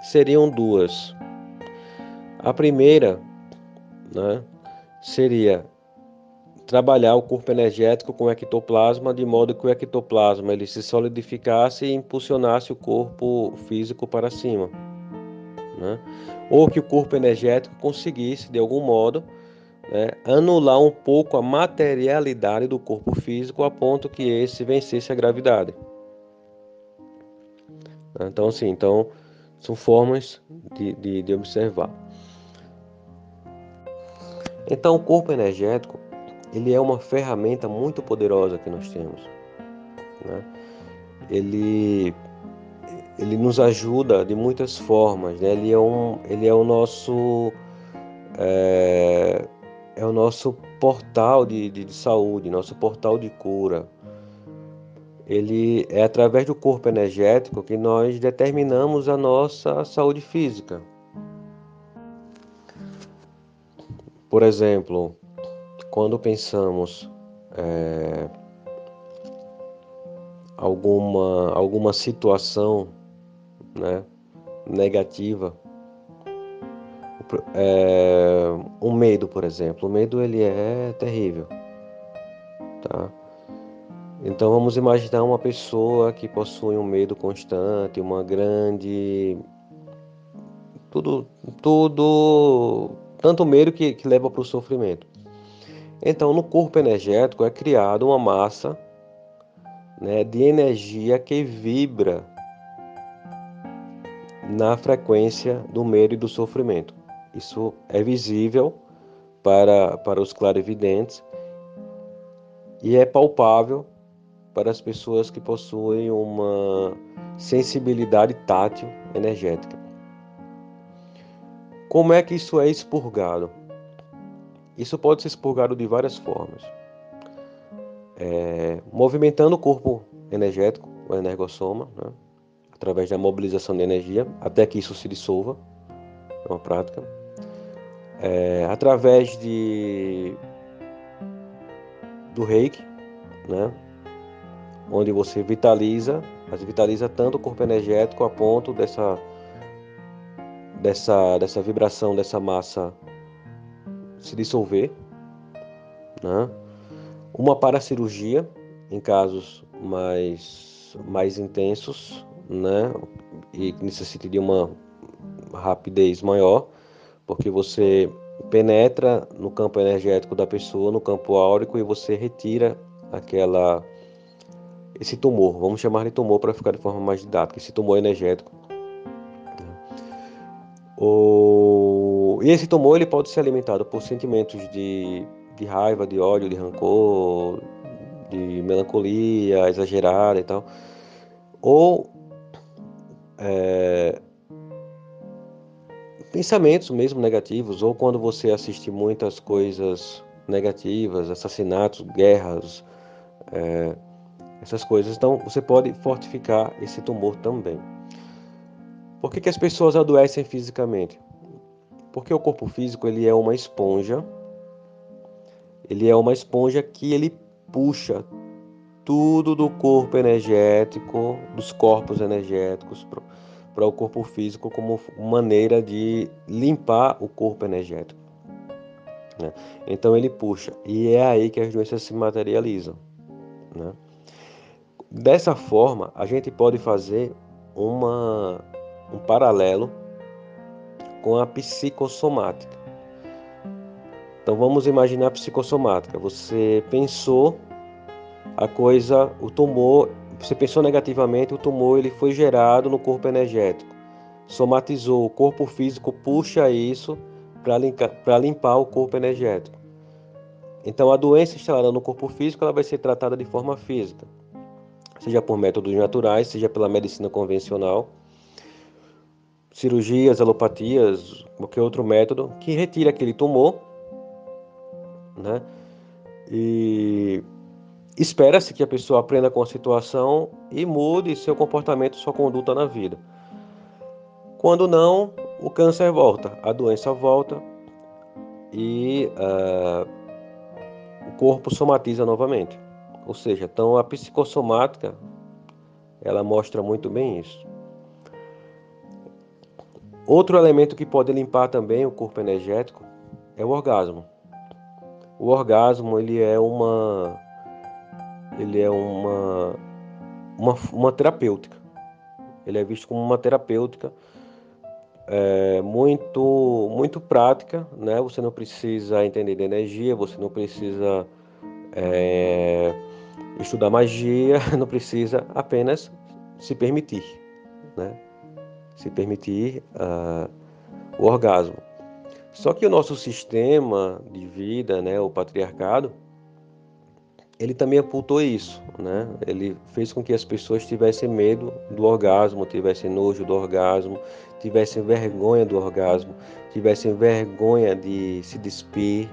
Seriam duas. A primeira, né, seria trabalhar o corpo energético com o ectoplasma de modo que o ectoplasma ele se solidificasse e impulsionasse o corpo físico para cima né? Ou que o corpo energético conseguisse, de algum modo, né, anular um pouco a materialidade do corpo físico a ponto que esse vencesse a gravidade. Então, assim, então, são formas de, de, de observar. Então, o corpo energético ele é uma ferramenta muito poderosa que nós temos. Né? Ele ele nos ajuda de muitas formas, né? Ele é um, ele é o nosso é, é o nosso portal de, de, de saúde, nosso portal de cura. Ele é através do corpo energético que nós determinamos a nossa saúde física. Por exemplo, quando pensamos é, alguma, alguma situação né, negativa, é, um medo, por exemplo, o medo ele é terrível, tá? Então vamos imaginar uma pessoa que possui um medo constante, uma grande tudo, tudo tanto medo que, que leva para o sofrimento. Então, no corpo energético é criada uma massa né, de energia que vibra na frequência do medo e do sofrimento. Isso é visível para, para os clarividentes e é palpável para as pessoas que possuem uma sensibilidade tátil energética. Como é que isso é expurgado? Isso pode ser expurgado de várias formas. É, movimentando o corpo energético, o energossoma, né? Através da mobilização de energia, até que isso se dissolva, é uma prática. É, através de do reiki, né? onde você vitaliza, mas vitaliza tanto o corpo energético a ponto dessa dessa, dessa vibração, dessa massa se dissolver. Né? Uma paracirurgia, em casos mais, mais intensos, né? e necessita de uma rapidez maior, porque você penetra no campo energético da pessoa, no campo áurico, e você retira aquela esse tumor, vamos chamar de tumor para ficar de forma mais didática, esse tumor energético o... E esse tumor ele pode ser alimentado por sentimentos de, de raiva, de ódio, de rancor, de melancolia exagerada e tal. Ou é... pensamentos mesmo negativos, ou quando você assiste muitas coisas negativas, assassinatos, guerras, é... essas coisas. Então você pode fortificar esse tumor também. Por que, que as pessoas adoecem fisicamente? Porque o corpo físico ele é uma esponja, ele é uma esponja que ele puxa tudo do corpo energético, dos corpos energéticos para o corpo físico como maneira de limpar o corpo energético. Né? Então ele puxa e é aí que as doenças se materializam. Né? Dessa forma, a gente pode fazer uma um paralelo com a psicossomática. Então vamos imaginar a psicossomática. Você pensou a coisa, o tumor, você pensou negativamente, o tumor ele foi gerado no corpo energético. Somatizou, o corpo físico puxa isso para limpar o corpo energético. Então a doença instalada no corpo físico ela vai ser tratada de forma física, seja por métodos naturais, seja pela medicina convencional cirurgias, alopatias, qualquer outro método que retire aquele tumor, né? E espera-se que a pessoa aprenda com a situação e mude seu comportamento, sua conduta na vida. Quando não, o câncer volta, a doença volta e uh, o corpo somatiza novamente. Ou seja, então a psicossomática ela mostra muito bem isso. Outro elemento que pode limpar também o corpo energético é o orgasmo. O orgasmo ele é uma ele é uma uma, uma terapêutica. Ele é visto como uma terapêutica é, muito muito prática, né? Você não precisa entender de energia, você não precisa é, estudar magia, não precisa apenas se permitir, né? se permitir uh, o orgasmo. Só que o nosso sistema de vida, né, o patriarcado, ele também apontou isso, né? Ele fez com que as pessoas tivessem medo do orgasmo, tivessem nojo do orgasmo, tivessem vergonha do orgasmo, tivessem vergonha de se despir,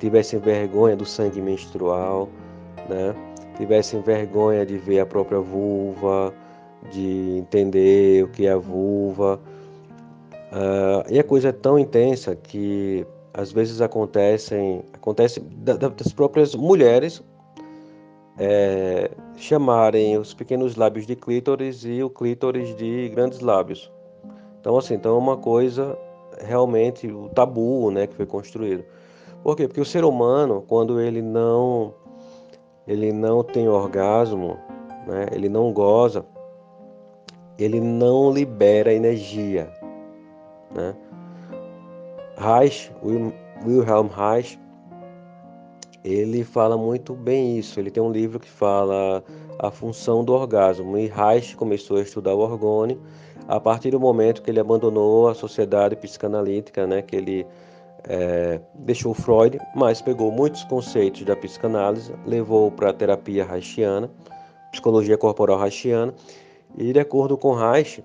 tivessem vergonha do sangue menstrual, né? Tivessem vergonha de ver a própria vulva, de entender o que é a vulva. Uh, e a coisa é tão intensa que às vezes acontecem, acontece das próprias mulheres é, chamarem os pequenos lábios de clítoris e o clítoris de grandes lábios. Então, assim, então é uma coisa realmente o tabu, né, que foi construído. Por quê? Porque o ser humano, quando ele não ele não tem orgasmo, né, ele não goza, ele não libera energia, né? Reich, Wilhelm Reich, ele fala muito bem isso. Ele tem um livro que fala a função do orgasmo. E Reich começou a estudar o orgônio a partir do momento que ele abandonou a sociedade psicanalítica, né, que ele é, deixou Freud, mas pegou muitos conceitos da psicanálise, levou para a terapia reichiana, psicologia corporal reichiana, e de acordo com Reich,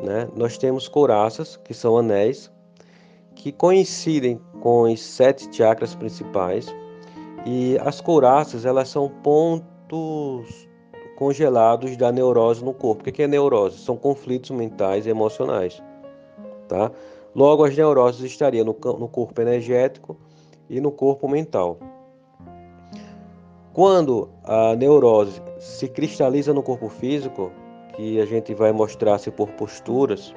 né, nós temos couraças, que são anéis, que coincidem com os sete chakras principais, e as couraças, elas são pontos congelados da neurose no corpo. O que é neurose? São conflitos mentais e emocionais. Tá? Logo, as neuroses estariam no, no corpo energético e no corpo mental. Quando a neurose se cristaliza no corpo físico, que a gente vai mostrar-se por posturas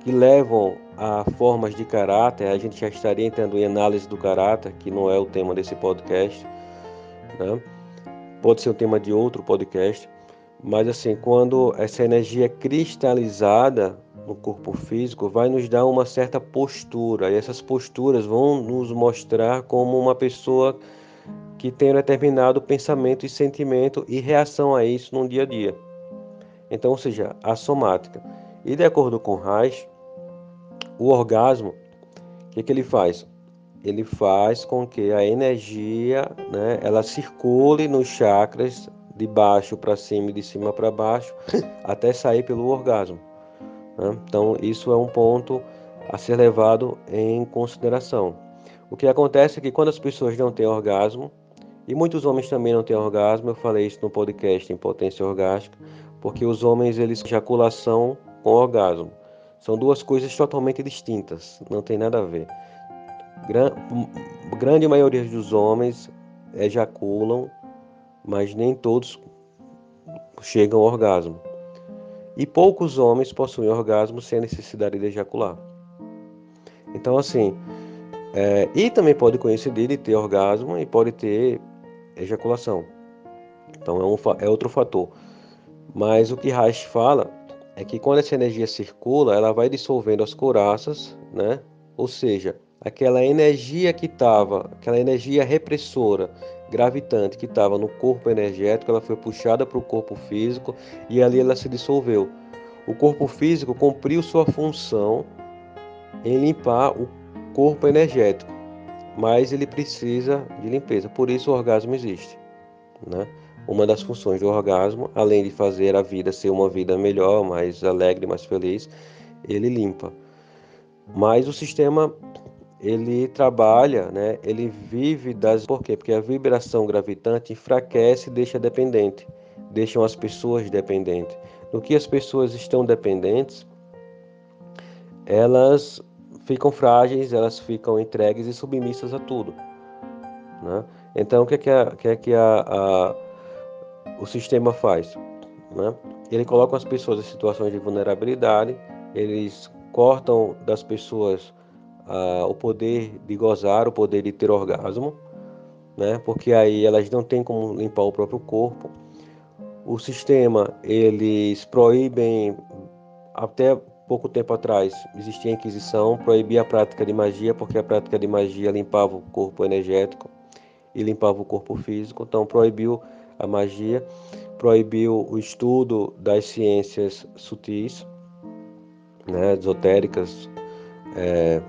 que levam a formas de caráter, a gente já estaria entrando em análise do caráter, que não é o tema desse podcast, né? pode ser o tema de outro podcast, mas assim, quando essa energia cristalizada no corpo físico vai nos dar uma certa postura, e essas posturas vão nos mostrar como uma pessoa que tem um determinado pensamento e sentimento e reação a isso no dia a dia. Então, ou seja, a somática. E de acordo com Reich, o orgasmo, o que, que ele faz? Ele faz com que a energia, né, ela circule nos chakras de baixo para cima e de cima para baixo, até sair pelo orgasmo. Né? Então, isso é um ponto a ser levado em consideração. O que acontece é que quando as pessoas não têm orgasmo, e muitos homens também não têm orgasmo, eu falei isso no podcast Impotência Orgástica, porque os homens eles ejaculação com orgasmo. São duas coisas totalmente distintas, não tem nada a ver. Gran, grande maioria dos homens ejaculam, mas nem todos chegam ao orgasmo. E poucos homens possuem orgasmo sem a necessidade de ejacular. Então, assim, é, e também pode coincidir de ter orgasmo e pode ter ejaculação. Então, é, um, é outro fator. Mas o que Reich fala é que quando essa energia circula, ela vai dissolvendo as couraças, né? Ou seja, aquela energia que estava, aquela energia repressora, gravitante que estava no corpo energético, ela foi puxada para o corpo físico e ali ela se dissolveu. O corpo físico cumpriu sua função em limpar o corpo energético, mas ele precisa de limpeza. Por isso o orgasmo existe, né? Uma das funções do orgasmo, além de fazer a vida ser uma vida melhor, mais alegre, mais feliz, ele limpa. Mas o sistema ele trabalha, né? Ele vive das por quê? Porque a vibração gravitante enfraquece e deixa dependente, deixam as pessoas dependentes. No que as pessoas estão dependentes, elas ficam frágeis, elas ficam entregues e submissas a tudo, né? Então o que é que a, que é que a, a o sistema faz? Né? Ele coloca as pessoas em situações de vulnerabilidade, eles cortam das pessoas uh, o poder de gozar, o poder de ter orgasmo, né? porque aí elas não têm como limpar o próprio corpo. O sistema, eles proíbem, até pouco tempo atrás existia a Inquisição, proibia a prática de magia, porque a prática de magia limpava o corpo energético e limpava o corpo físico, então proibiu a magia, proibiu o estudo das ciências sutis, né, esotéricas. É,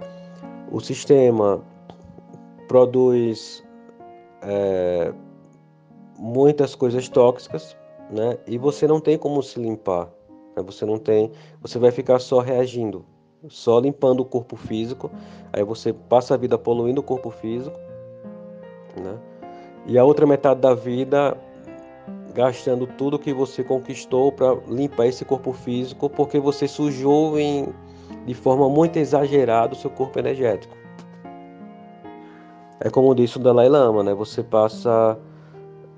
o sistema produz é, muitas coisas tóxicas, né? E você não tem como se limpar. Né? Você não tem, você vai ficar só reagindo, só limpando o corpo físico. Aí você passa a vida poluindo o corpo físico, né? E a outra metade da vida gastando tudo que você conquistou para limpar esse corpo físico, porque você sujou em, de forma muito exagerada o seu corpo energético. É como disse o Dalai Lama, né? Você passa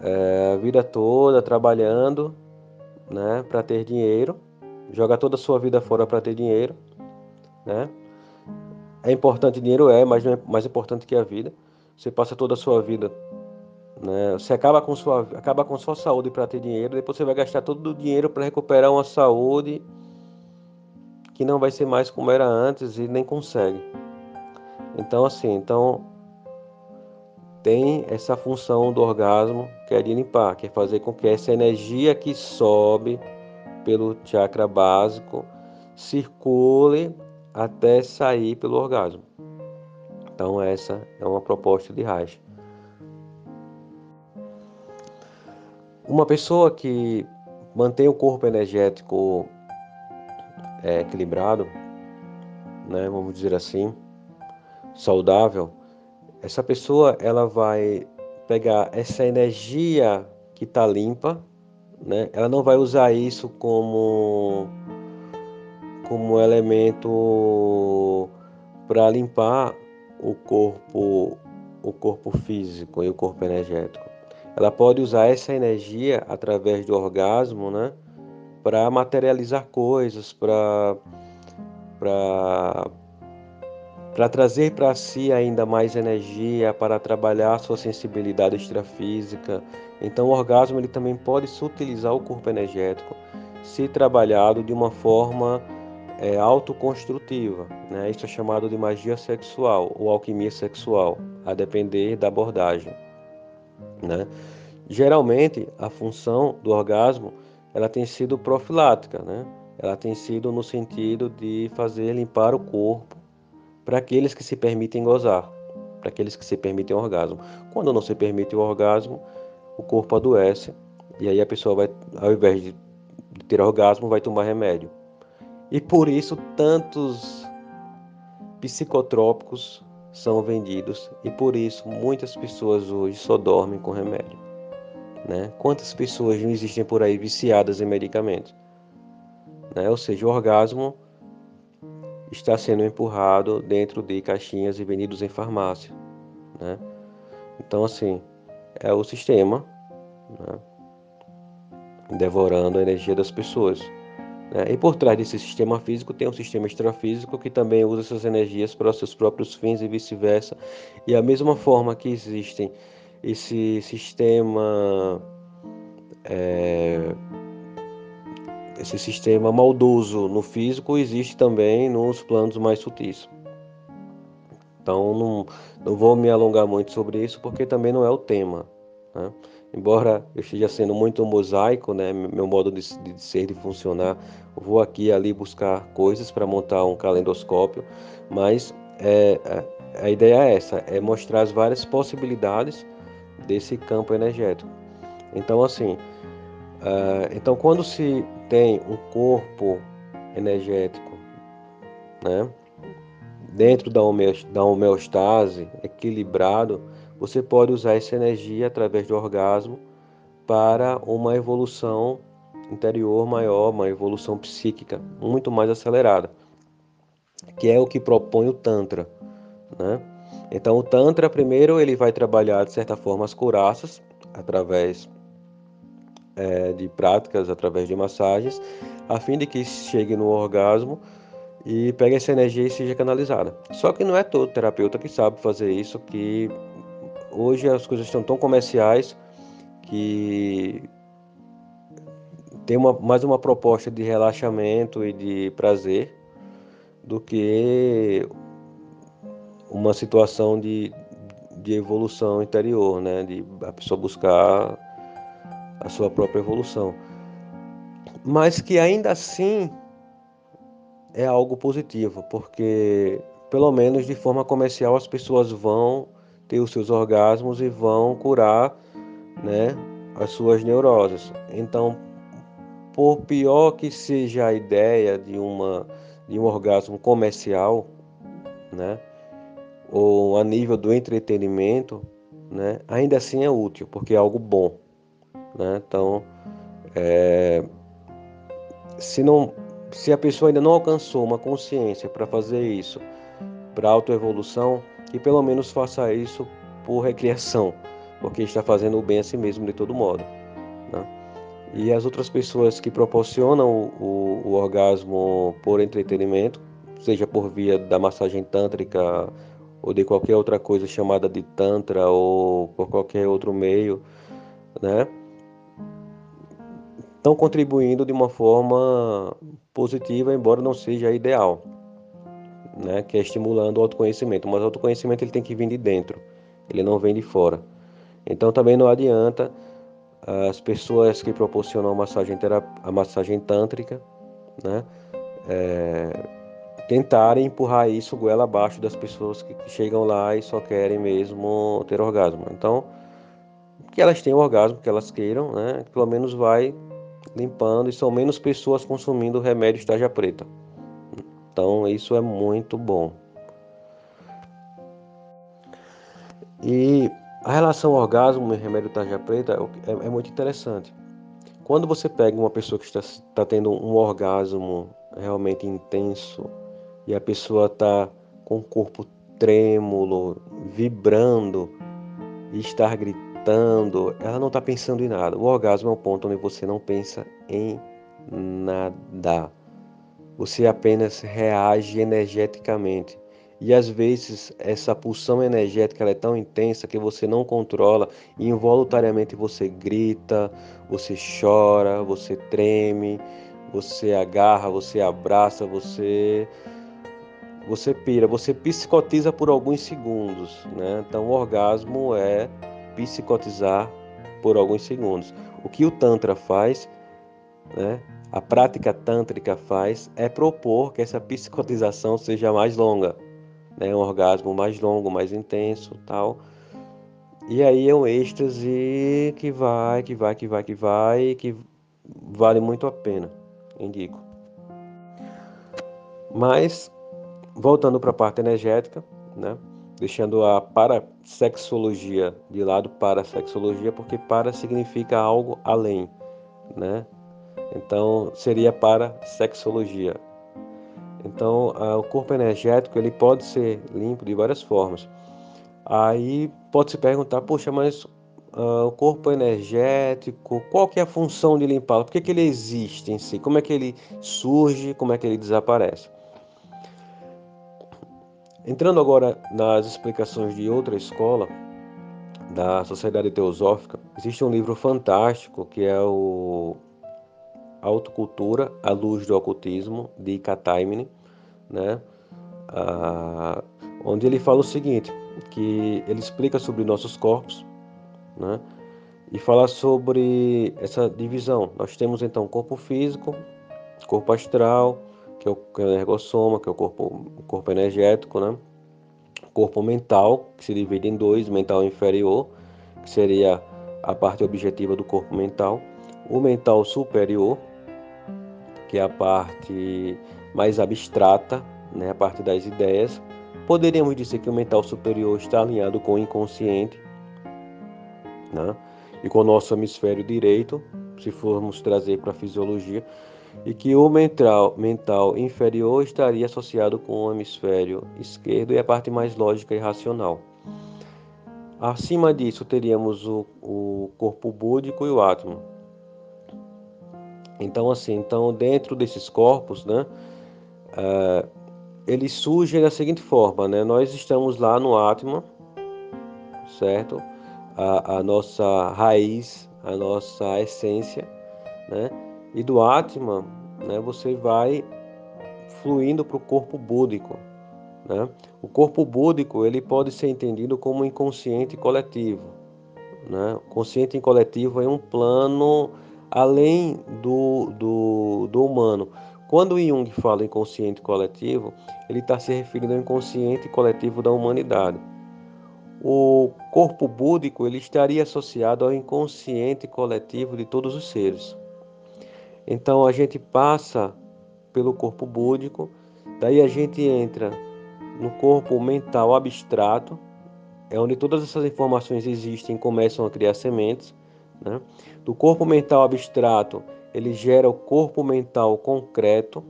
é, a vida toda trabalhando, né, para ter dinheiro, joga toda a sua vida fora para ter dinheiro, né? É importante dinheiro é, mas não é mais importante que a vida. Você passa toda a sua vida né? Você acaba com sua, acaba com sua saúde para ter dinheiro, depois você vai gastar todo o dinheiro para recuperar uma saúde que não vai ser mais como era antes e nem consegue. Então assim, então tem essa função do orgasmo que é de limpar, que é fazer com que essa energia que sobe pelo chakra básico circule até sair pelo orgasmo. Então essa é uma proposta de Reich. Uma pessoa que mantém o corpo energético é, equilibrado, né, vamos dizer assim, saudável, essa pessoa ela vai pegar essa energia que está limpa, né, ela não vai usar isso como como elemento para limpar o corpo o corpo físico e o corpo energético ela pode usar essa energia através do orgasmo, né, para materializar coisas, para para para trazer para si ainda mais energia, para trabalhar sua sensibilidade extrafísica. Então, o orgasmo ele também pode sutilizar o corpo energético, se trabalhado de uma forma é, autoconstrutiva. Né? Isso é chamado de magia sexual ou alquimia sexual, a depender da abordagem. Né? Geralmente, a função do orgasmo ela tem sido profilática, né? ela tem sido no sentido de fazer limpar o corpo para aqueles que se permitem gozar, para aqueles que se permitem orgasmo. Quando não se permite o orgasmo, o corpo adoece e aí a pessoa vai, ao invés de ter orgasmo, vai tomar remédio. E por isso tantos psicotrópicos são vendidos e por isso muitas pessoas hoje só dormem com remédio. Né? Quantas pessoas não existem por aí viciadas em medicamentos? Né? Ou seja, o orgasmo está sendo empurrado dentro de caixinhas e vendidos em farmácia. Né? Então, assim, é o sistema né? devorando a energia das pessoas. Né? E por trás desse sistema físico tem um sistema extrafísico que também usa essas energias para os seus próprios fins e vice-versa. E a mesma forma que existem esse sistema é, esse sistema maldoso no físico existe também nos planos mais sutis. Então não, não vou me alongar muito sobre isso porque também não é o tema. Né? Embora eu esteja sendo muito mosaico, né, meu modo de, de ser, de funcionar, vou aqui e ali buscar coisas para montar um calendoscópio, mas é, a, a ideia é essa, é mostrar as várias possibilidades desse campo energético. Então, assim, uh, então quando se tem um corpo energético, né, dentro da homeostase, equilibrado, você pode usar essa energia através do orgasmo para uma evolução interior maior, uma evolução psíquica muito mais acelerada, que é o que propõe o Tantra. Né? Então, o Tantra, primeiro, ele vai trabalhar, de certa forma, as couraças, através é, de práticas, através de massagens, a fim de que chegue no orgasmo e pegue essa energia e seja canalizada. Só que não é todo terapeuta que sabe fazer isso, que hoje as coisas estão tão comerciais que tem uma, mais uma proposta de relaxamento e de prazer do que uma situação de, de evolução interior, né? De a pessoa buscar a sua própria evolução. Mas que ainda assim é algo positivo, porque pelo menos de forma comercial as pessoas vão ter os seus orgasmos e vão curar, né, as suas neuroses. Então, por pior que seja a ideia de uma de um orgasmo comercial, né, ou a nível do entretenimento, né, ainda assim é útil porque é algo bom, né? Então, é, se não se a pessoa ainda não alcançou uma consciência para fazer isso, para autoevolução, que pelo menos faça isso por recriação, porque está fazendo o bem a si mesmo de todo modo. Né? E as outras pessoas que proporcionam o, o, o orgasmo por entretenimento, seja por via da massagem tântrica ou de qualquer outra coisa chamada de tantra ou por qualquer outro meio, né? Estão contribuindo de uma forma positiva, embora não seja ideal, né? Que é estimulando o autoconhecimento. Mas o autoconhecimento ele tem que vir de dentro, ele não vem de fora. Então também não adianta as pessoas que proporcionam a massagem, a massagem tântrica, né? É, tentarem empurrar isso goela abaixo das pessoas que chegam lá e só querem mesmo ter orgasmo. Então, que elas tenham orgasmo, que elas queiram, né? Pelo menos vai limpando e são menos pessoas consumindo remédio estaja preta. Então, isso é muito bom. E a relação orgasmo e remédio tarja preta é, é, muito interessante. Quando você pega uma pessoa que está, está tendo um orgasmo realmente intenso e a pessoa está com o corpo trêmulo, vibrando e está gritando, ela não está pensando em nada. O orgasmo é um ponto onde você não pensa em nada. Você apenas reage energeticamente. E às vezes essa pulsão energética é tão intensa que você não controla e involuntariamente você grita, você chora, você treme, você agarra, você abraça, você você pira, você psicotiza por alguns segundos, né? Então o orgasmo é psicotizar por alguns segundos. O que o tantra faz, né? A prática tântrica faz é propor que essa psicotização seja mais longa né, um orgasmo mais longo, mais intenso, tal. E aí é um êxtase que vai, que vai, que vai, que vai, que vale muito a pena, indico. Mas voltando para a parte energética, né? Deixando a parasexologia de lado, parasexologia, porque para significa algo além, né? Então seria parasexologia, então, uh, o corpo energético ele pode ser limpo de várias formas. Aí pode se perguntar, poxa, mas uh, o corpo energético, qual que é a função de limpá-lo? Por que, que ele existe em si? Como é que ele surge? Como é que ele desaparece? Entrando agora nas explicações de outra escola, da Sociedade Teosófica, existe um livro fantástico que é o Autocultura à Luz do Ocultismo, de Kataimini, né? Ah, onde ele fala o seguinte, que ele explica sobre nossos corpos, né? E fala sobre essa divisão. Nós temos então corpo físico, corpo astral, que é o, é o energossoma, que é o corpo, o corpo energético, né? Corpo mental, que se divide em dois, mental inferior, que seria a parte objetiva do corpo mental, o mental superior, que é a parte mais abstrata, né, a parte das ideias. Poderíamos dizer que o mental superior está alinhado com o inconsciente né, e com o nosso hemisfério direito, se formos trazer para a fisiologia, e que o mental, mental inferior estaria associado com o hemisfério esquerdo e a parte mais lógica e racional. Acima disso, teríamos o, o corpo búdico e o átomo, então, assim, então dentro desses corpos, né, uh, eles surgem da seguinte forma, né? Nós estamos lá no Atma, certo? A, a nossa raiz, a nossa essência, né? E do Atma, né, você vai fluindo para o corpo búdico, né? O corpo búdico ele pode ser entendido como inconsciente coletivo, né? O consciente coletivo é um plano além do, do, do humano. Quando Jung fala inconsciente coletivo, ele está se referindo ao inconsciente coletivo da humanidade. o corpo búdico ele estaria associado ao inconsciente coletivo de todos os seres. Então a gente passa pelo corpo búdico, daí a gente entra no corpo mental abstrato, é onde todas essas informações existem e começam a criar sementes. Né? Do corpo mental abstrato, ele gera o corpo mental concreto,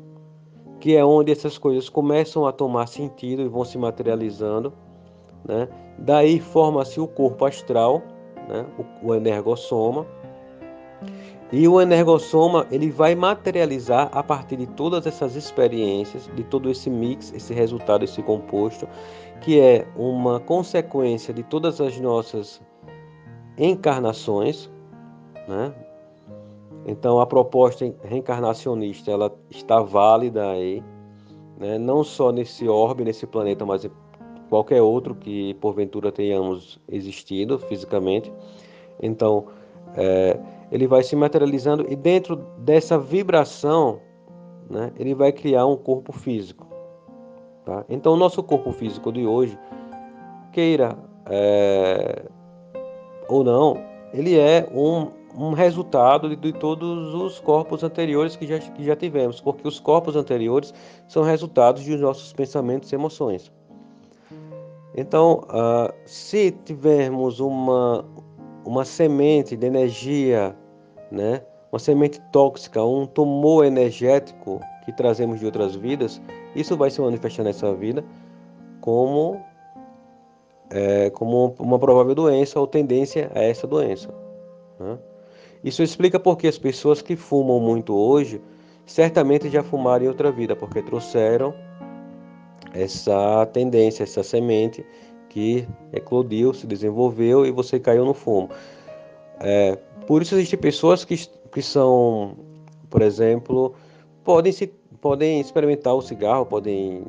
que é onde essas coisas começam a tomar sentido e vão se materializando. Né? Daí forma-se o corpo astral, né? o, o energossoma. E o energossoma ele vai materializar a partir de todas essas experiências, de todo esse mix, esse resultado, esse composto, que é uma consequência de todas as nossas encarnações, né? Então a proposta reencarnacionista ela está válida aí, né? não só nesse orbe, nesse planeta, mas em qualquer outro que porventura tenhamos existido fisicamente. Então é, ele vai se materializando e dentro dessa vibração, né, ele vai criar um corpo físico. Tá? Então o nosso corpo físico de hoje, queira é, ou não, ele é um um resultado de, de, todos os corpos anteriores que já, que já tivemos, porque os corpos anteriores são resultados dos nossos pensamentos e emoções. Então, uh, se tivermos uma, uma semente de energia, né, uma semente tóxica, um tumor energético que trazemos de outras vidas, isso vai se manifestar nessa vida como, é, como uma provável doença ou tendência a essa doença. Né? Isso explica porque as pessoas que fumam muito hoje certamente já fumaram em outra vida, porque trouxeram essa tendência, essa semente que eclodiu, se desenvolveu e você caiu no fumo. É, por isso existem pessoas que, que são, por exemplo, podem, se, podem experimentar o cigarro, podem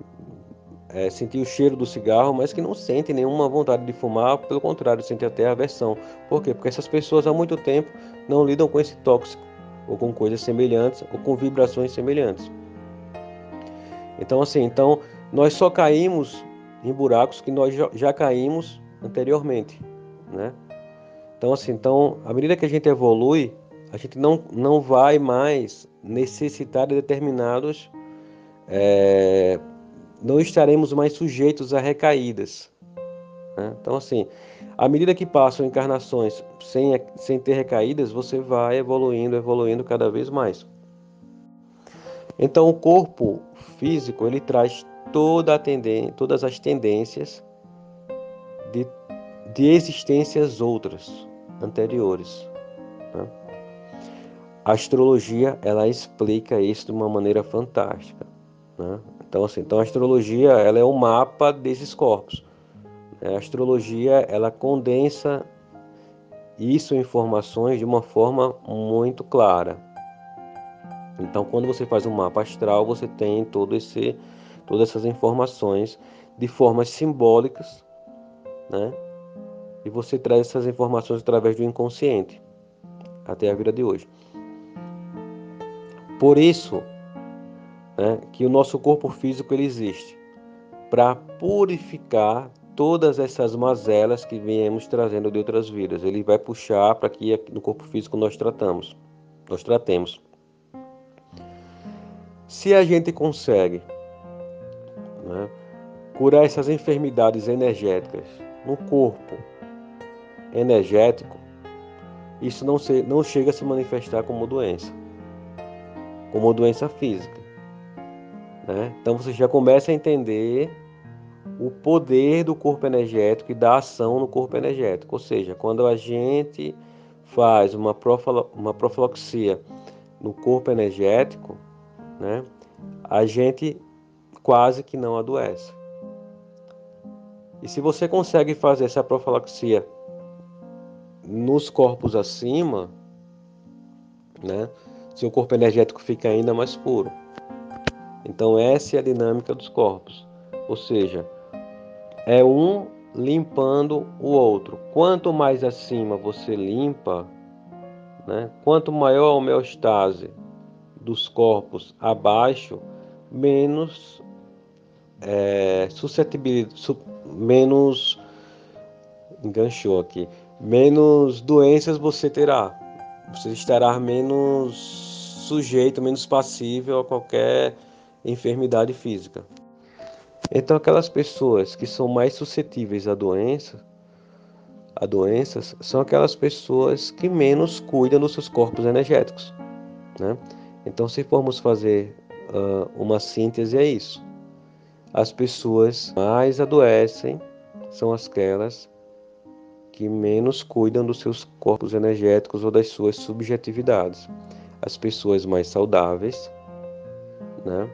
é, sentir o cheiro do cigarro, mas que não sentem nenhuma vontade de fumar, pelo contrário, sentem até aversão. Por quê? Porque essas pessoas há muito tempo não lidam com esse tóxico, ou com coisas semelhantes, ou com vibrações semelhantes. Então, assim, então nós só caímos em buracos que nós já caímos anteriormente, né? Então, assim, então, à medida que a gente evolui, a gente não, não vai mais necessitar de determinados é, não estaremos mais sujeitos a recaídas. Né? Então, assim, à medida que passam encarnações sem, sem ter recaídas, você vai evoluindo, evoluindo cada vez mais. Então, o corpo físico ele traz toda todas as tendências de, de existências outras, anteriores. Né? A astrologia ela explica isso de uma maneira fantástica. Né? Então, assim, então a astrologia ela é um mapa desses corpos. A astrologia ela condensa isso informações de uma forma muito clara. Então, quando você faz um mapa astral, você tem todo esse, todas essas informações de formas simbólicas, né? E você traz essas informações através do inconsciente até a vida de hoje. Por isso, né, que o nosso corpo físico ele existe para purificar todas essas mazelas que viemos trazendo de outras vidas. Ele vai puxar para que no corpo físico nós tratamos, nós tratemos. Se a gente consegue né, curar essas enfermidades energéticas no corpo energético, isso não, se, não chega a se manifestar como doença, como doença física. Né? Então você já começa a entender o poder do corpo energético e da ação no corpo energético. Ou seja, quando a gente faz uma, profilo, uma profiloxia no corpo energético, né, a gente quase que não adoece. E se você consegue fazer essa profilaxia nos corpos acima, né, seu corpo energético fica ainda mais puro. Então, essa é a dinâmica dos corpos. Ou seja, é um limpando o outro. Quanto mais acima você limpa, né, quanto maior a homeostase dos corpos abaixo, menos é, suscetibilidade, su, menos enganchou aqui, menos doenças você terá. Você estará menos sujeito, menos passível a qualquer enfermidade física. Então, aquelas pessoas que são mais suscetíveis à doença, a doenças, são aquelas pessoas que menos cuidam dos seus corpos energéticos. Né? Então, se formos fazer uh, uma síntese, é isso. As pessoas mais adoecem são aquelas que menos cuidam dos seus corpos energéticos ou das suas subjetividades. As pessoas mais saudáveis, né,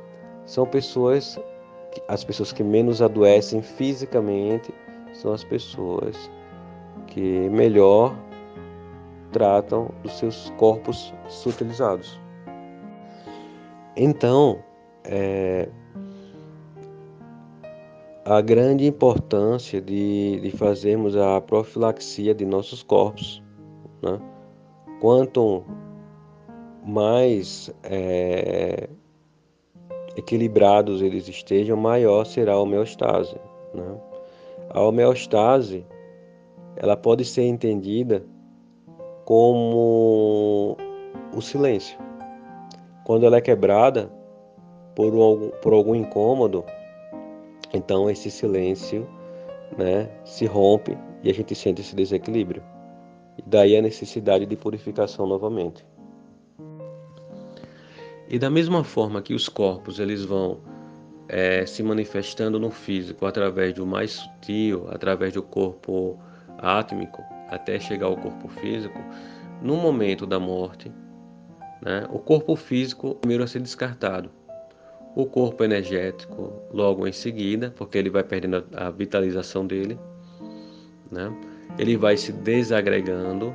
são pessoas as pessoas que menos adoecem fisicamente são as pessoas que melhor tratam dos seus corpos sutilizados. Então, é, a grande importância de, de fazermos a profilaxia de nossos corpos. Né? Quanto mais é, equilibrados eles estejam, maior será a homeostase. Né? A homeostase ela pode ser entendida como o silêncio. Quando ela é quebrada por, um, por algum incômodo, então esse silêncio né, se rompe e a gente sente esse desequilíbrio. Daí a necessidade de purificação novamente. E da mesma forma que os corpos eles vão é, se manifestando no físico através do mais sutil, através do corpo átmico, até chegar ao corpo físico, no momento da morte, né, o corpo físico primeiro a ser descartado o corpo energético logo em seguida, porque ele vai perdendo a vitalização dele, né? Ele vai se desagregando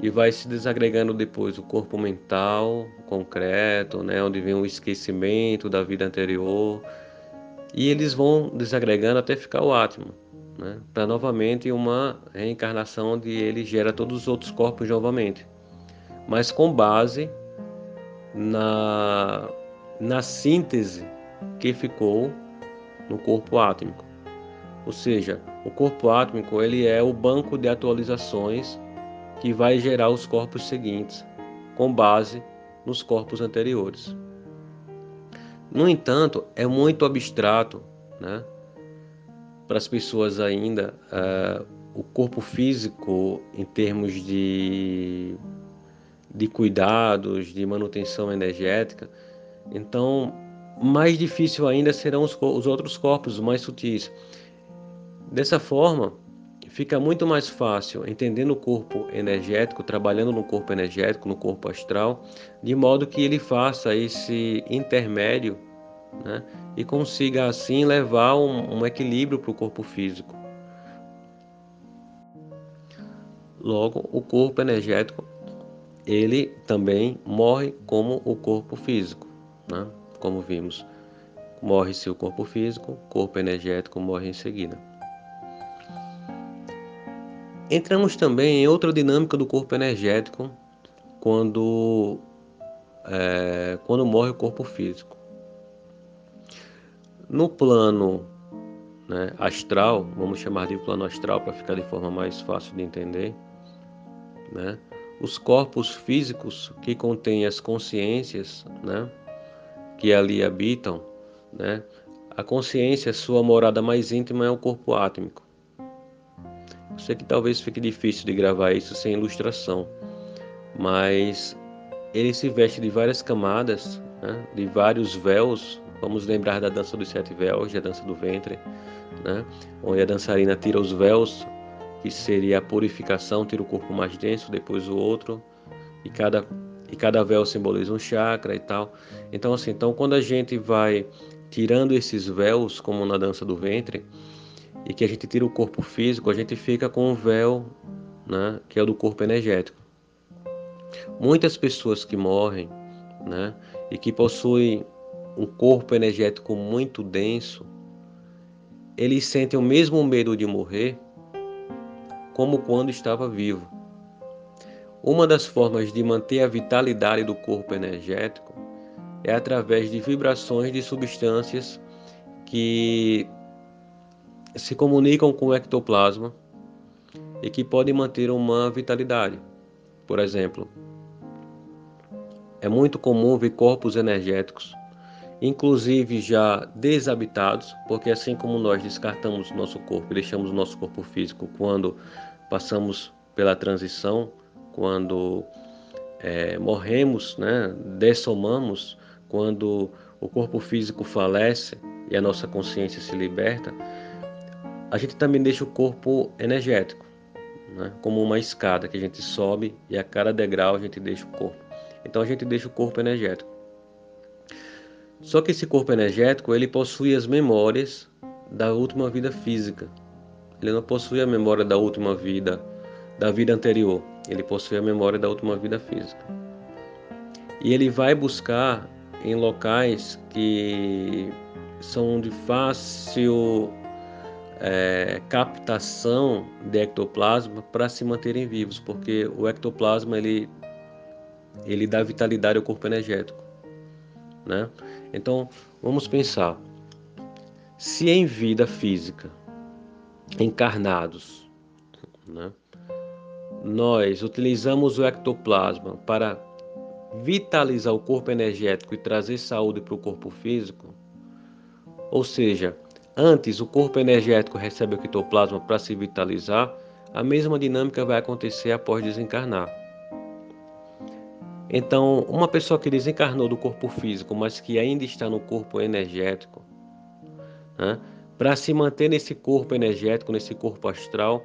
e vai se desagregando depois o corpo mental, concreto, né, onde vem o esquecimento da vida anterior, e eles vão desagregando até ficar o átomo, né, para novamente uma reencarnação onde ele gera todos os outros corpos novamente, mas com base na na síntese que ficou no corpo átmico. Ou seja, o corpo átmico ele é o banco de atualizações que vai gerar os corpos seguintes, com base nos corpos anteriores. No entanto, é muito abstrato, né? Para as pessoas ainda, uh, o corpo físico, em termos de, de cuidados, de manutenção energética, então, mais difícil ainda serão os, os outros corpos mais sutis. Dessa forma, fica muito mais fácil entendendo o corpo energético, trabalhando no corpo energético, no corpo astral, de modo que ele faça esse intermédio né, e consiga assim levar um, um equilíbrio para o corpo físico. Logo, o corpo energético ele também morre como o corpo físico né? como vimos. Morre-se o corpo físico, corpo energético morre em seguida. Entramos também em outra dinâmica do corpo energético quando, é, quando morre o corpo físico. No plano né, astral, vamos chamar de plano astral para ficar de forma mais fácil de entender, né, os corpos físicos que contêm as consciências, né, que ali habitam, né? A consciência, sua morada mais íntima é o corpo átmico. Sei que talvez fique difícil de gravar isso sem ilustração, mas ele se veste de várias camadas, né? de vários véus. Vamos lembrar da dança dos sete véus, da dança do ventre, né? onde a dançarina tira os véus, que seria a purificação, tira o corpo mais denso, depois o outro, e cada e cada véu simboliza um chakra e tal. Então assim, então quando a gente vai tirando esses véus, como na dança do ventre, e que a gente tira o corpo físico, a gente fica com um véu, né, que é o do corpo energético. Muitas pessoas que morrem, né, e que possuem um corpo energético muito denso, eles sentem o mesmo medo de morrer como quando estava vivo. Uma das formas de manter a vitalidade do corpo energético é através de vibrações de substâncias que se comunicam com o ectoplasma e que podem manter uma vitalidade. Por exemplo, é muito comum ver corpos energéticos, inclusive já desabitados, porque assim como nós descartamos nosso corpo e deixamos nosso corpo físico quando passamos pela transição, quando é, morremos, né, dessomamos, quando o corpo físico falece e a nossa consciência se liberta, a gente também deixa o corpo energético, né, como uma escada que a gente sobe e a cada degrau a gente deixa o corpo. Então a gente deixa o corpo energético. Só que esse corpo energético ele possui as memórias da última vida física. Ele não possui a memória da última vida, da vida anterior. Ele possui a memória da última vida física. E ele vai buscar em locais que são de fácil é, captação de ectoplasma para se manterem vivos, porque o ectoplasma ele, ele dá vitalidade ao corpo energético. Né? Então, vamos pensar: se em vida física, encarnados, né, nós utilizamos o ectoplasma para vitalizar o corpo energético e trazer saúde para o corpo físico, ou seja, antes o corpo energético recebe o ectoplasma para se vitalizar, a mesma dinâmica vai acontecer após desencarnar. Então, uma pessoa que desencarnou do corpo físico, mas que ainda está no corpo energético, né, para se manter nesse corpo energético, nesse corpo astral,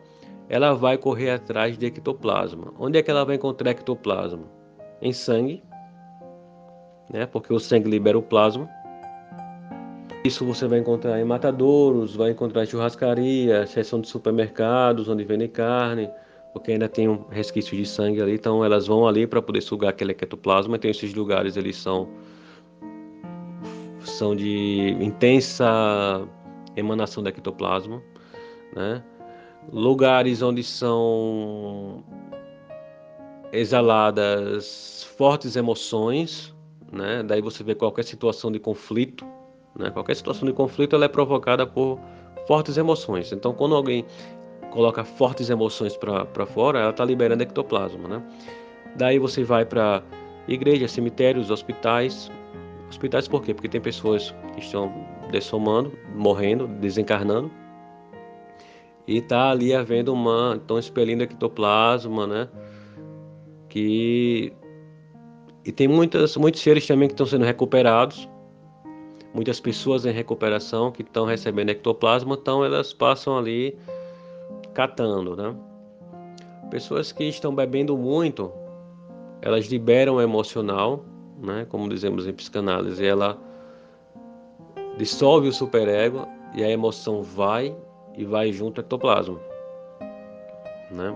ela vai correr atrás de ectoplasma. Onde é que ela vai encontrar ectoplasma? Em sangue, né, porque o sangue libera o plasma. Isso você vai encontrar em matadouros, vai encontrar churrascaria, seção de supermercados onde vende carne, porque ainda tem um resquício de sangue ali, então elas vão ali para poder sugar aquele ectoplasma. Então esses lugares eles são são de intensa emanação de ectoplasma, né? Lugares onde são exaladas fortes emoções, né? Daí você vê qualquer situação de conflito, né? Qualquer situação de conflito ela é provocada por fortes emoções. Então, quando alguém coloca fortes emoções para fora, ela está liberando ectoplasma, né? Daí você vai para igrejas, cemitérios, hospitais. Hospitais por quê? Porque tem pessoas que estão dessomando, morrendo, desencarnando. E tá ali havendo uma, estão expelindo ectoplasma, né? Que e tem muitas, muitos seres também que estão sendo recuperados. Muitas pessoas em recuperação que estão recebendo ectoplasma, então elas passam ali catando, né? Pessoas que estão bebendo muito, elas liberam o emocional, né? Como dizemos em psicanálise, ela dissolve o superego e a emoção vai e vai junto ao ectoplasma, né?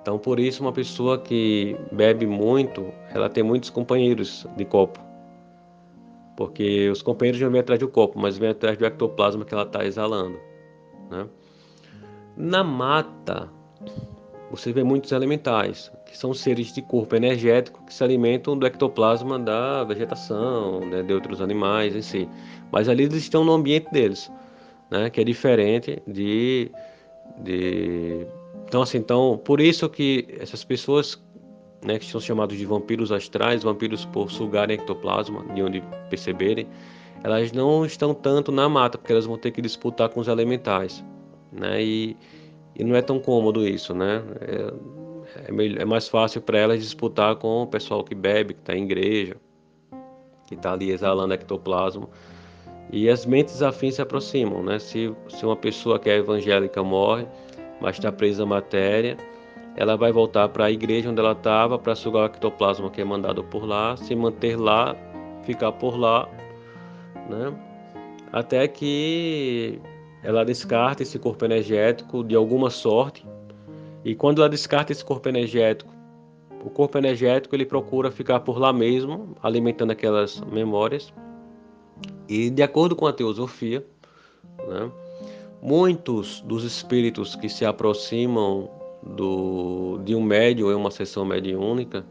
Então, por isso, uma pessoa que bebe muito, ela tem muitos companheiros de copo. Porque os companheiros não vêm atrás do copo, mas vêm atrás do ectoplasma que ela está exalando. Né? Na mata, você vê muitos elementais, que são seres de corpo energético que se alimentam do ectoplasma da vegetação, né, de outros animais em si. Mas ali eles estão no ambiente deles, né, que é diferente de, de... Então, assim, então, por isso que essas pessoas né, que são chamados de vampiros astrais, vampiros por sugarem ectoplasma, de onde perceberem, elas não estão tanto na mata, porque elas vão ter que disputar com os elementais né? E, e não é tão cômodo isso, né? É, é, melhor, é mais fácil para elas disputar com o pessoal que bebe, que está em igreja, que está ali exalando ectoplasma. E as mentes afins se aproximam, né? Se, se uma pessoa que é evangélica morre, mas está presa à matéria, ela vai voltar para a igreja onde ela estava para sugar o ectoplasma que é mandado por lá, se manter lá, ficar por lá, né? Até que ela descarta esse corpo energético de alguma sorte. E quando ela descarta esse corpo energético, o corpo energético ele procura ficar por lá mesmo, alimentando aquelas memórias. E de acordo com a teosofia, né, muitos dos espíritos que se aproximam do, de um médium em uma sessão mediúnica,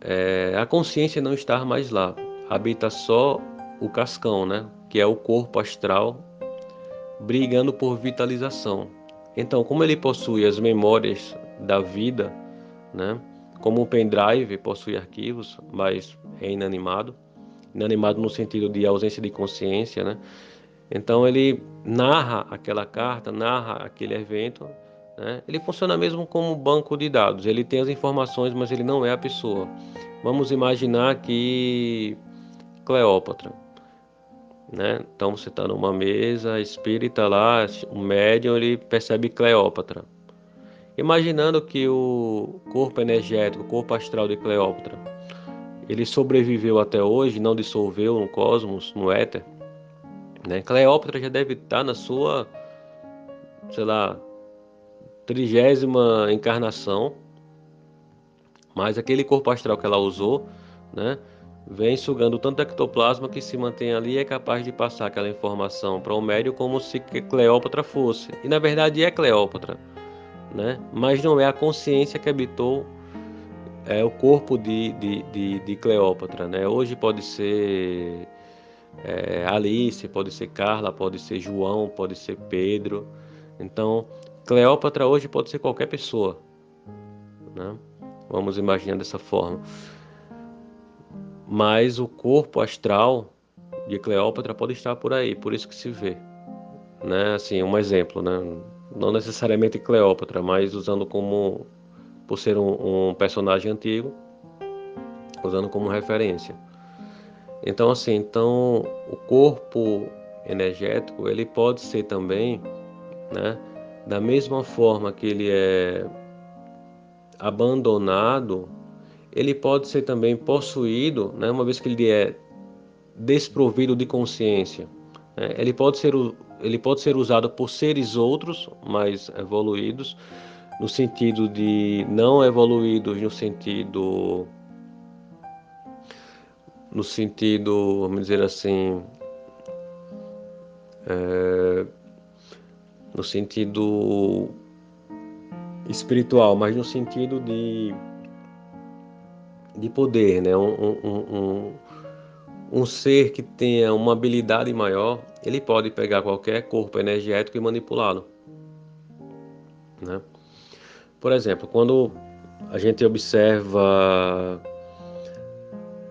é, a consciência não está mais lá, habita só o cascão, né, que é o corpo astral brigando por vitalização. Então, como ele possui as memórias da vida, né? Como um pendrive possui arquivos, mas é inanimado, inanimado no sentido de ausência de consciência, né? Então ele narra aquela carta, narra aquele evento, né? Ele funciona mesmo como um banco de dados. Ele tem as informações, mas ele não é a pessoa. Vamos imaginar que Cleópatra, né? Então você está numa mesa espírita lá, o médium ele percebe Cleópatra. Imaginando que o corpo energético, o corpo astral de Cleópatra, ele sobreviveu até hoje, não dissolveu no cosmos, no éter. Né? Cleópatra já deve estar na sua, sei lá, trigésima encarnação, mas aquele corpo astral que ela usou, né, vem sugando tanto ectoplasma que se mantém ali e é capaz de passar aquela informação para o médio como se Cleópatra fosse. E na verdade é Cleópatra, né? mas não é a consciência que habitou é, o corpo de, de, de, de Cleópatra. Né? Hoje pode ser é, Alice, pode ser Carla, pode ser João, pode ser Pedro. Então, Cleópatra hoje pode ser qualquer pessoa. Né? Vamos imaginar dessa forma mas o corpo astral de Cleópatra pode estar por aí, por isso que se vê, né? Assim, um exemplo, né? Não necessariamente Cleópatra, mas usando como por ser um, um personagem antigo, usando como referência. Então, assim, então o corpo energético ele pode ser também, né? Da mesma forma que ele é abandonado ele pode ser também possuído, né, uma vez que ele é desprovido de consciência. Né, ele, pode ser, ele pode ser usado por seres outros, mais evoluídos, no sentido de não evoluídos, no sentido no sentido, vamos dizer assim, é, no sentido espiritual, mas no sentido de de poder, né? Um, um, um, um, ser que tenha uma habilidade maior, ele pode pegar qualquer corpo energético e manipulá-lo. Né? Por exemplo, quando a gente observa.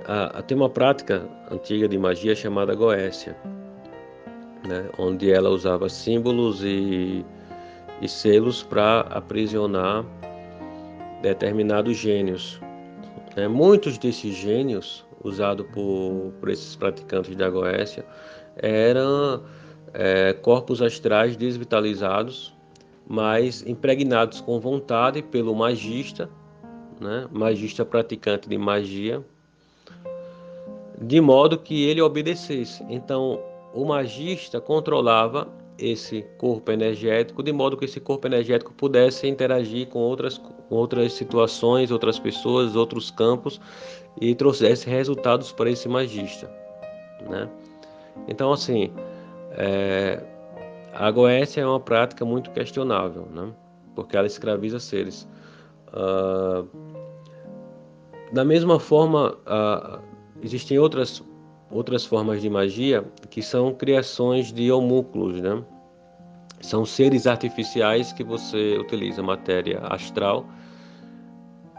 A, a, tem uma prática antiga de magia chamada Goécia, né? onde ela usava símbolos e, e selos para aprisionar determinados gênios. É, muitos desses gênios usados por, por esses praticantes da Goécia eram é, corpos astrais desvitalizados, mas impregnados com vontade pelo magista, né, magista praticante de magia, de modo que ele obedecesse. Então, o magista controlava esse corpo energético, de modo que esse corpo energético pudesse interagir com outras, outras situações, outras pessoas, outros campos e trouxesse resultados para esse magista. Né? Então, assim, é, a goécia é uma prática muito questionável, né? porque ela escraviza seres. Uh, da mesma forma, uh, existem outras outras formas de magia que são criações de homúnculos, né? São seres artificiais que você utiliza matéria astral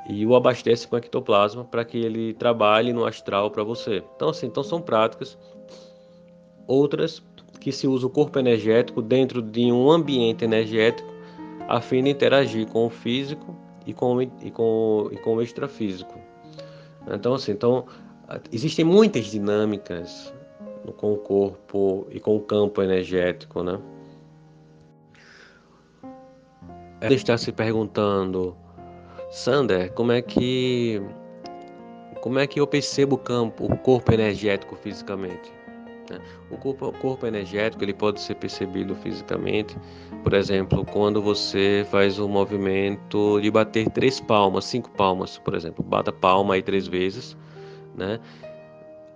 e o abastece com ectoplasma para que ele trabalhe no astral para você. Então, assim, então são práticas. Outras que se usa o corpo energético dentro de um ambiente energético a fim de interagir com o físico e com, e com, e com o extrafísico. Então, assim, então, existem muitas dinâmicas com o corpo e com o campo energético, né? Você está se perguntando, Sander, como é que como é que eu percebo o campo, o corpo energético fisicamente? Né? O corpo, o corpo energético ele pode ser percebido fisicamente, por exemplo, quando você faz o movimento de bater três palmas, cinco palmas, por exemplo, bata palma aí três vezes né?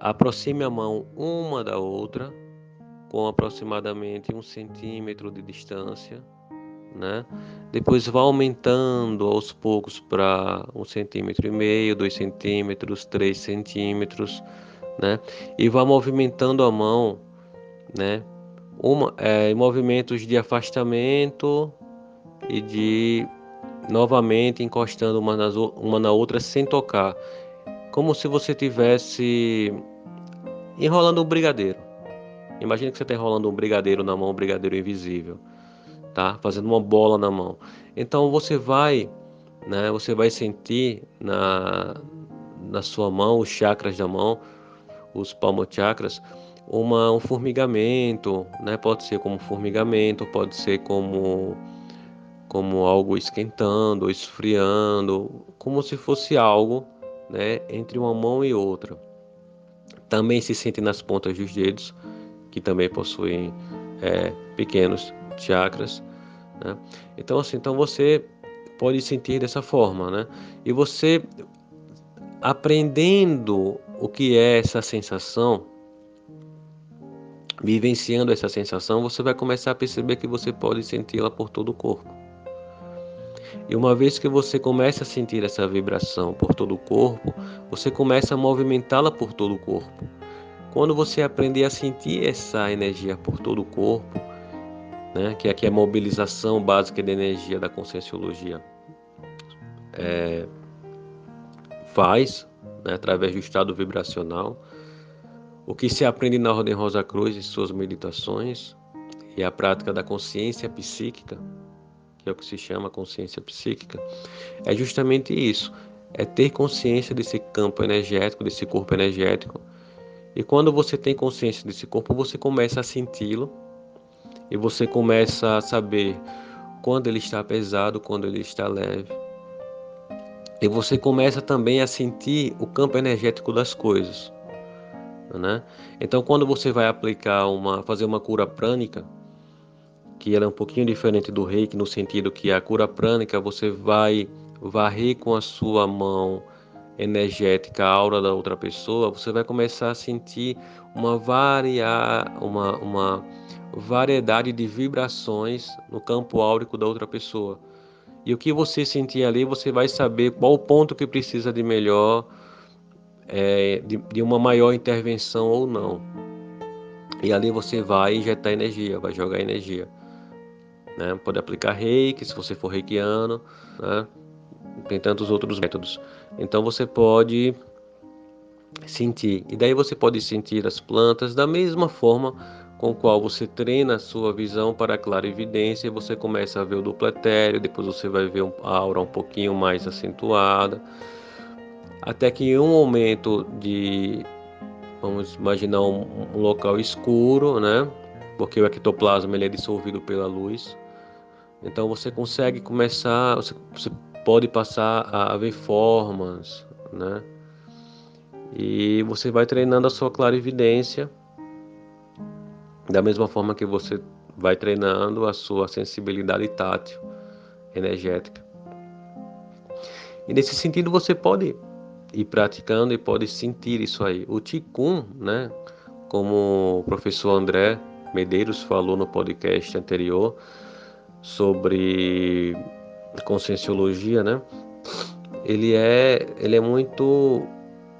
Aproxime a mão uma da outra com aproximadamente um centímetro de distância, né? Depois vá aumentando aos poucos para um centímetro e meio, dois centímetros, três centímetros, né? E vá movimentando a mão, né? Uma, é, em movimentos de afastamento e de novamente encostando uma, nas, uma na outra sem tocar, como se você tivesse enrolando um brigadeiro. Imagina que você está enrolando um brigadeiro na mão, um brigadeiro invisível, tá? Fazendo uma bola na mão. Então você vai, né? Você vai sentir na, na sua mão, os chakras da mão, os palmochakras, uma, um formigamento, né? Pode ser como formigamento, pode ser como como algo esquentando, esfriando, como se fosse algo, né, entre uma mão e outra. Também se sente nas pontas dos dedos, que também possuem é, pequenos chakras. Né? Então, assim, então você pode sentir dessa forma, né? E você aprendendo o que é essa sensação, vivenciando essa sensação, você vai começar a perceber que você pode senti-la por todo o corpo. E uma vez que você começa a sentir essa vibração por todo o corpo, você começa a movimentá-la por todo o corpo. Quando você aprender a sentir essa energia por todo o corpo, né, que aqui é a mobilização básica de energia da conscienciologia, é, faz, né, através do estado vibracional, o que se aprende na Ordem Rosa Cruz em suas meditações e a prática da consciência psíquica, que é o que se chama consciência psíquica, é justamente isso: é ter consciência desse campo energético, desse corpo energético. E quando você tem consciência desse corpo, você começa a senti-lo e você começa a saber quando ele está pesado, quando ele está leve. E você começa também a sentir o campo energético das coisas né? Então, quando você vai aplicar uma, fazer uma cura prânica, que ela é um pouquinho diferente do reiki no sentido que a cura prânica você vai varrer com a sua mão energética a aura da outra pessoa, você vai começar a sentir uma, varia, uma, uma variedade de vibrações no campo áurico da outra pessoa. E o que você sentir ali, você vai saber qual o ponto que precisa de melhor, é, de, de uma maior intervenção ou não. E ali você vai injetar energia, vai jogar energia. Né? Pode aplicar reiki, se você for reikiano, né? tem tantos outros métodos. Então você pode sentir, e daí você pode sentir as plantas da mesma forma com qual você treina a sua visão para a clara evidência, você começa a ver o duplo etéreo, depois você vai ver a aura um pouquinho mais acentuada, até que em um momento de, vamos imaginar um, um local escuro, né? Porque o ectoplasma ele é dissolvido pela luz. Então você consegue começar, você, pode passar a ver formas, né? E você vai treinando a sua clarividência da mesma forma que você vai treinando a sua sensibilidade tátil, energética. E nesse sentido você pode ir praticando e pode sentir isso aí. O Ticum, né, como o professor André Medeiros falou no podcast anterior sobre conscienciologia, né? Ele é, ele é muito,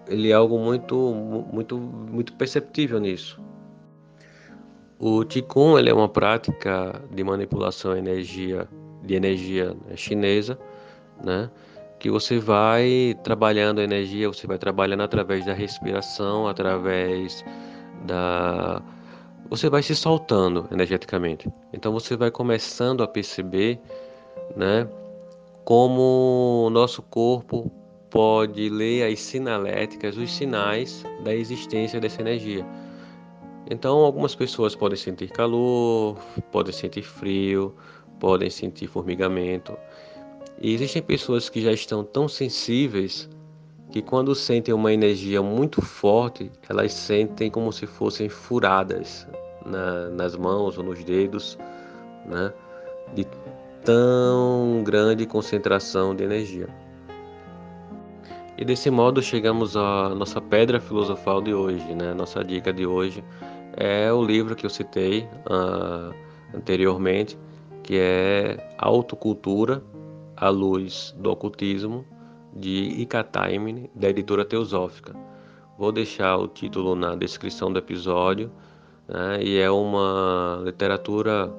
ele é algo muito, muito, muito perceptível nisso. O Qigong ele é uma prática de manipulação energia, de energia chinesa, né? que você vai trabalhando a energia, você vai trabalhando através da respiração, através da você vai se soltando energeticamente. Então você vai começando a perceber, né, como o nosso corpo pode ler as sinaléticas, os sinais da existência dessa energia. Então algumas pessoas podem sentir calor, podem sentir frio, podem sentir formigamento. E existem pessoas que já estão tão sensíveis que quando sentem uma energia muito forte, elas sentem como se fossem furadas na, nas mãos ou nos dedos, né? De tão grande concentração de energia. E desse modo chegamos à nossa pedra filosofal de hoje, né? Nossa dica de hoje é o livro que eu citei uh, anteriormente, que é Autocultura a Luz do Ocultismo, de Ikataimene, da editora Teosófica. Vou deixar o título na descrição do episódio, né, e é uma literatura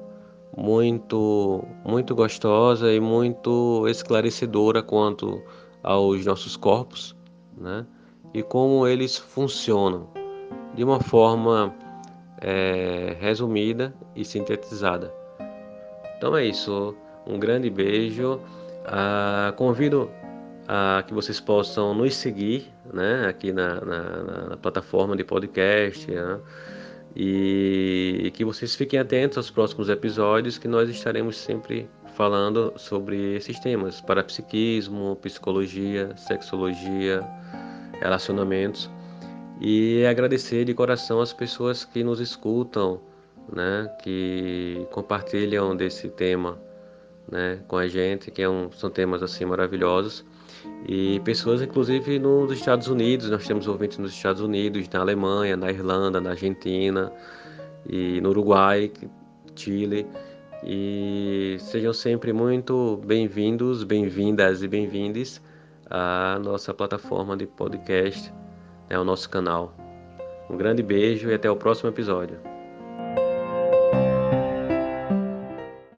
muito, muito gostosa e muito esclarecedora quanto aos nossos corpos, né? E como eles funcionam de uma forma é, resumida e sintetizada. Então é isso. Um grande beijo. Ah, convido a que vocês possam nos seguir, né? Aqui na, na, na plataforma de podcast. Né? E que vocês fiquem atentos aos próximos episódios que nós estaremos sempre falando sobre esses temas: parapsiquismo, psicologia, sexologia, relacionamentos. E agradecer de coração as pessoas que nos escutam, né, que compartilham desse tema né, com a gente, que é um, são temas assim maravilhosos. E pessoas, inclusive, nos Estados Unidos, nós temos ouvintes nos Estados Unidos, na Alemanha, na Irlanda, na Argentina e no Uruguai, Chile. E sejam sempre muito bem-vindos, bem-vindas e bem-vindes à nossa plataforma de podcast, ao né, nosso canal. Um grande beijo e até o próximo episódio.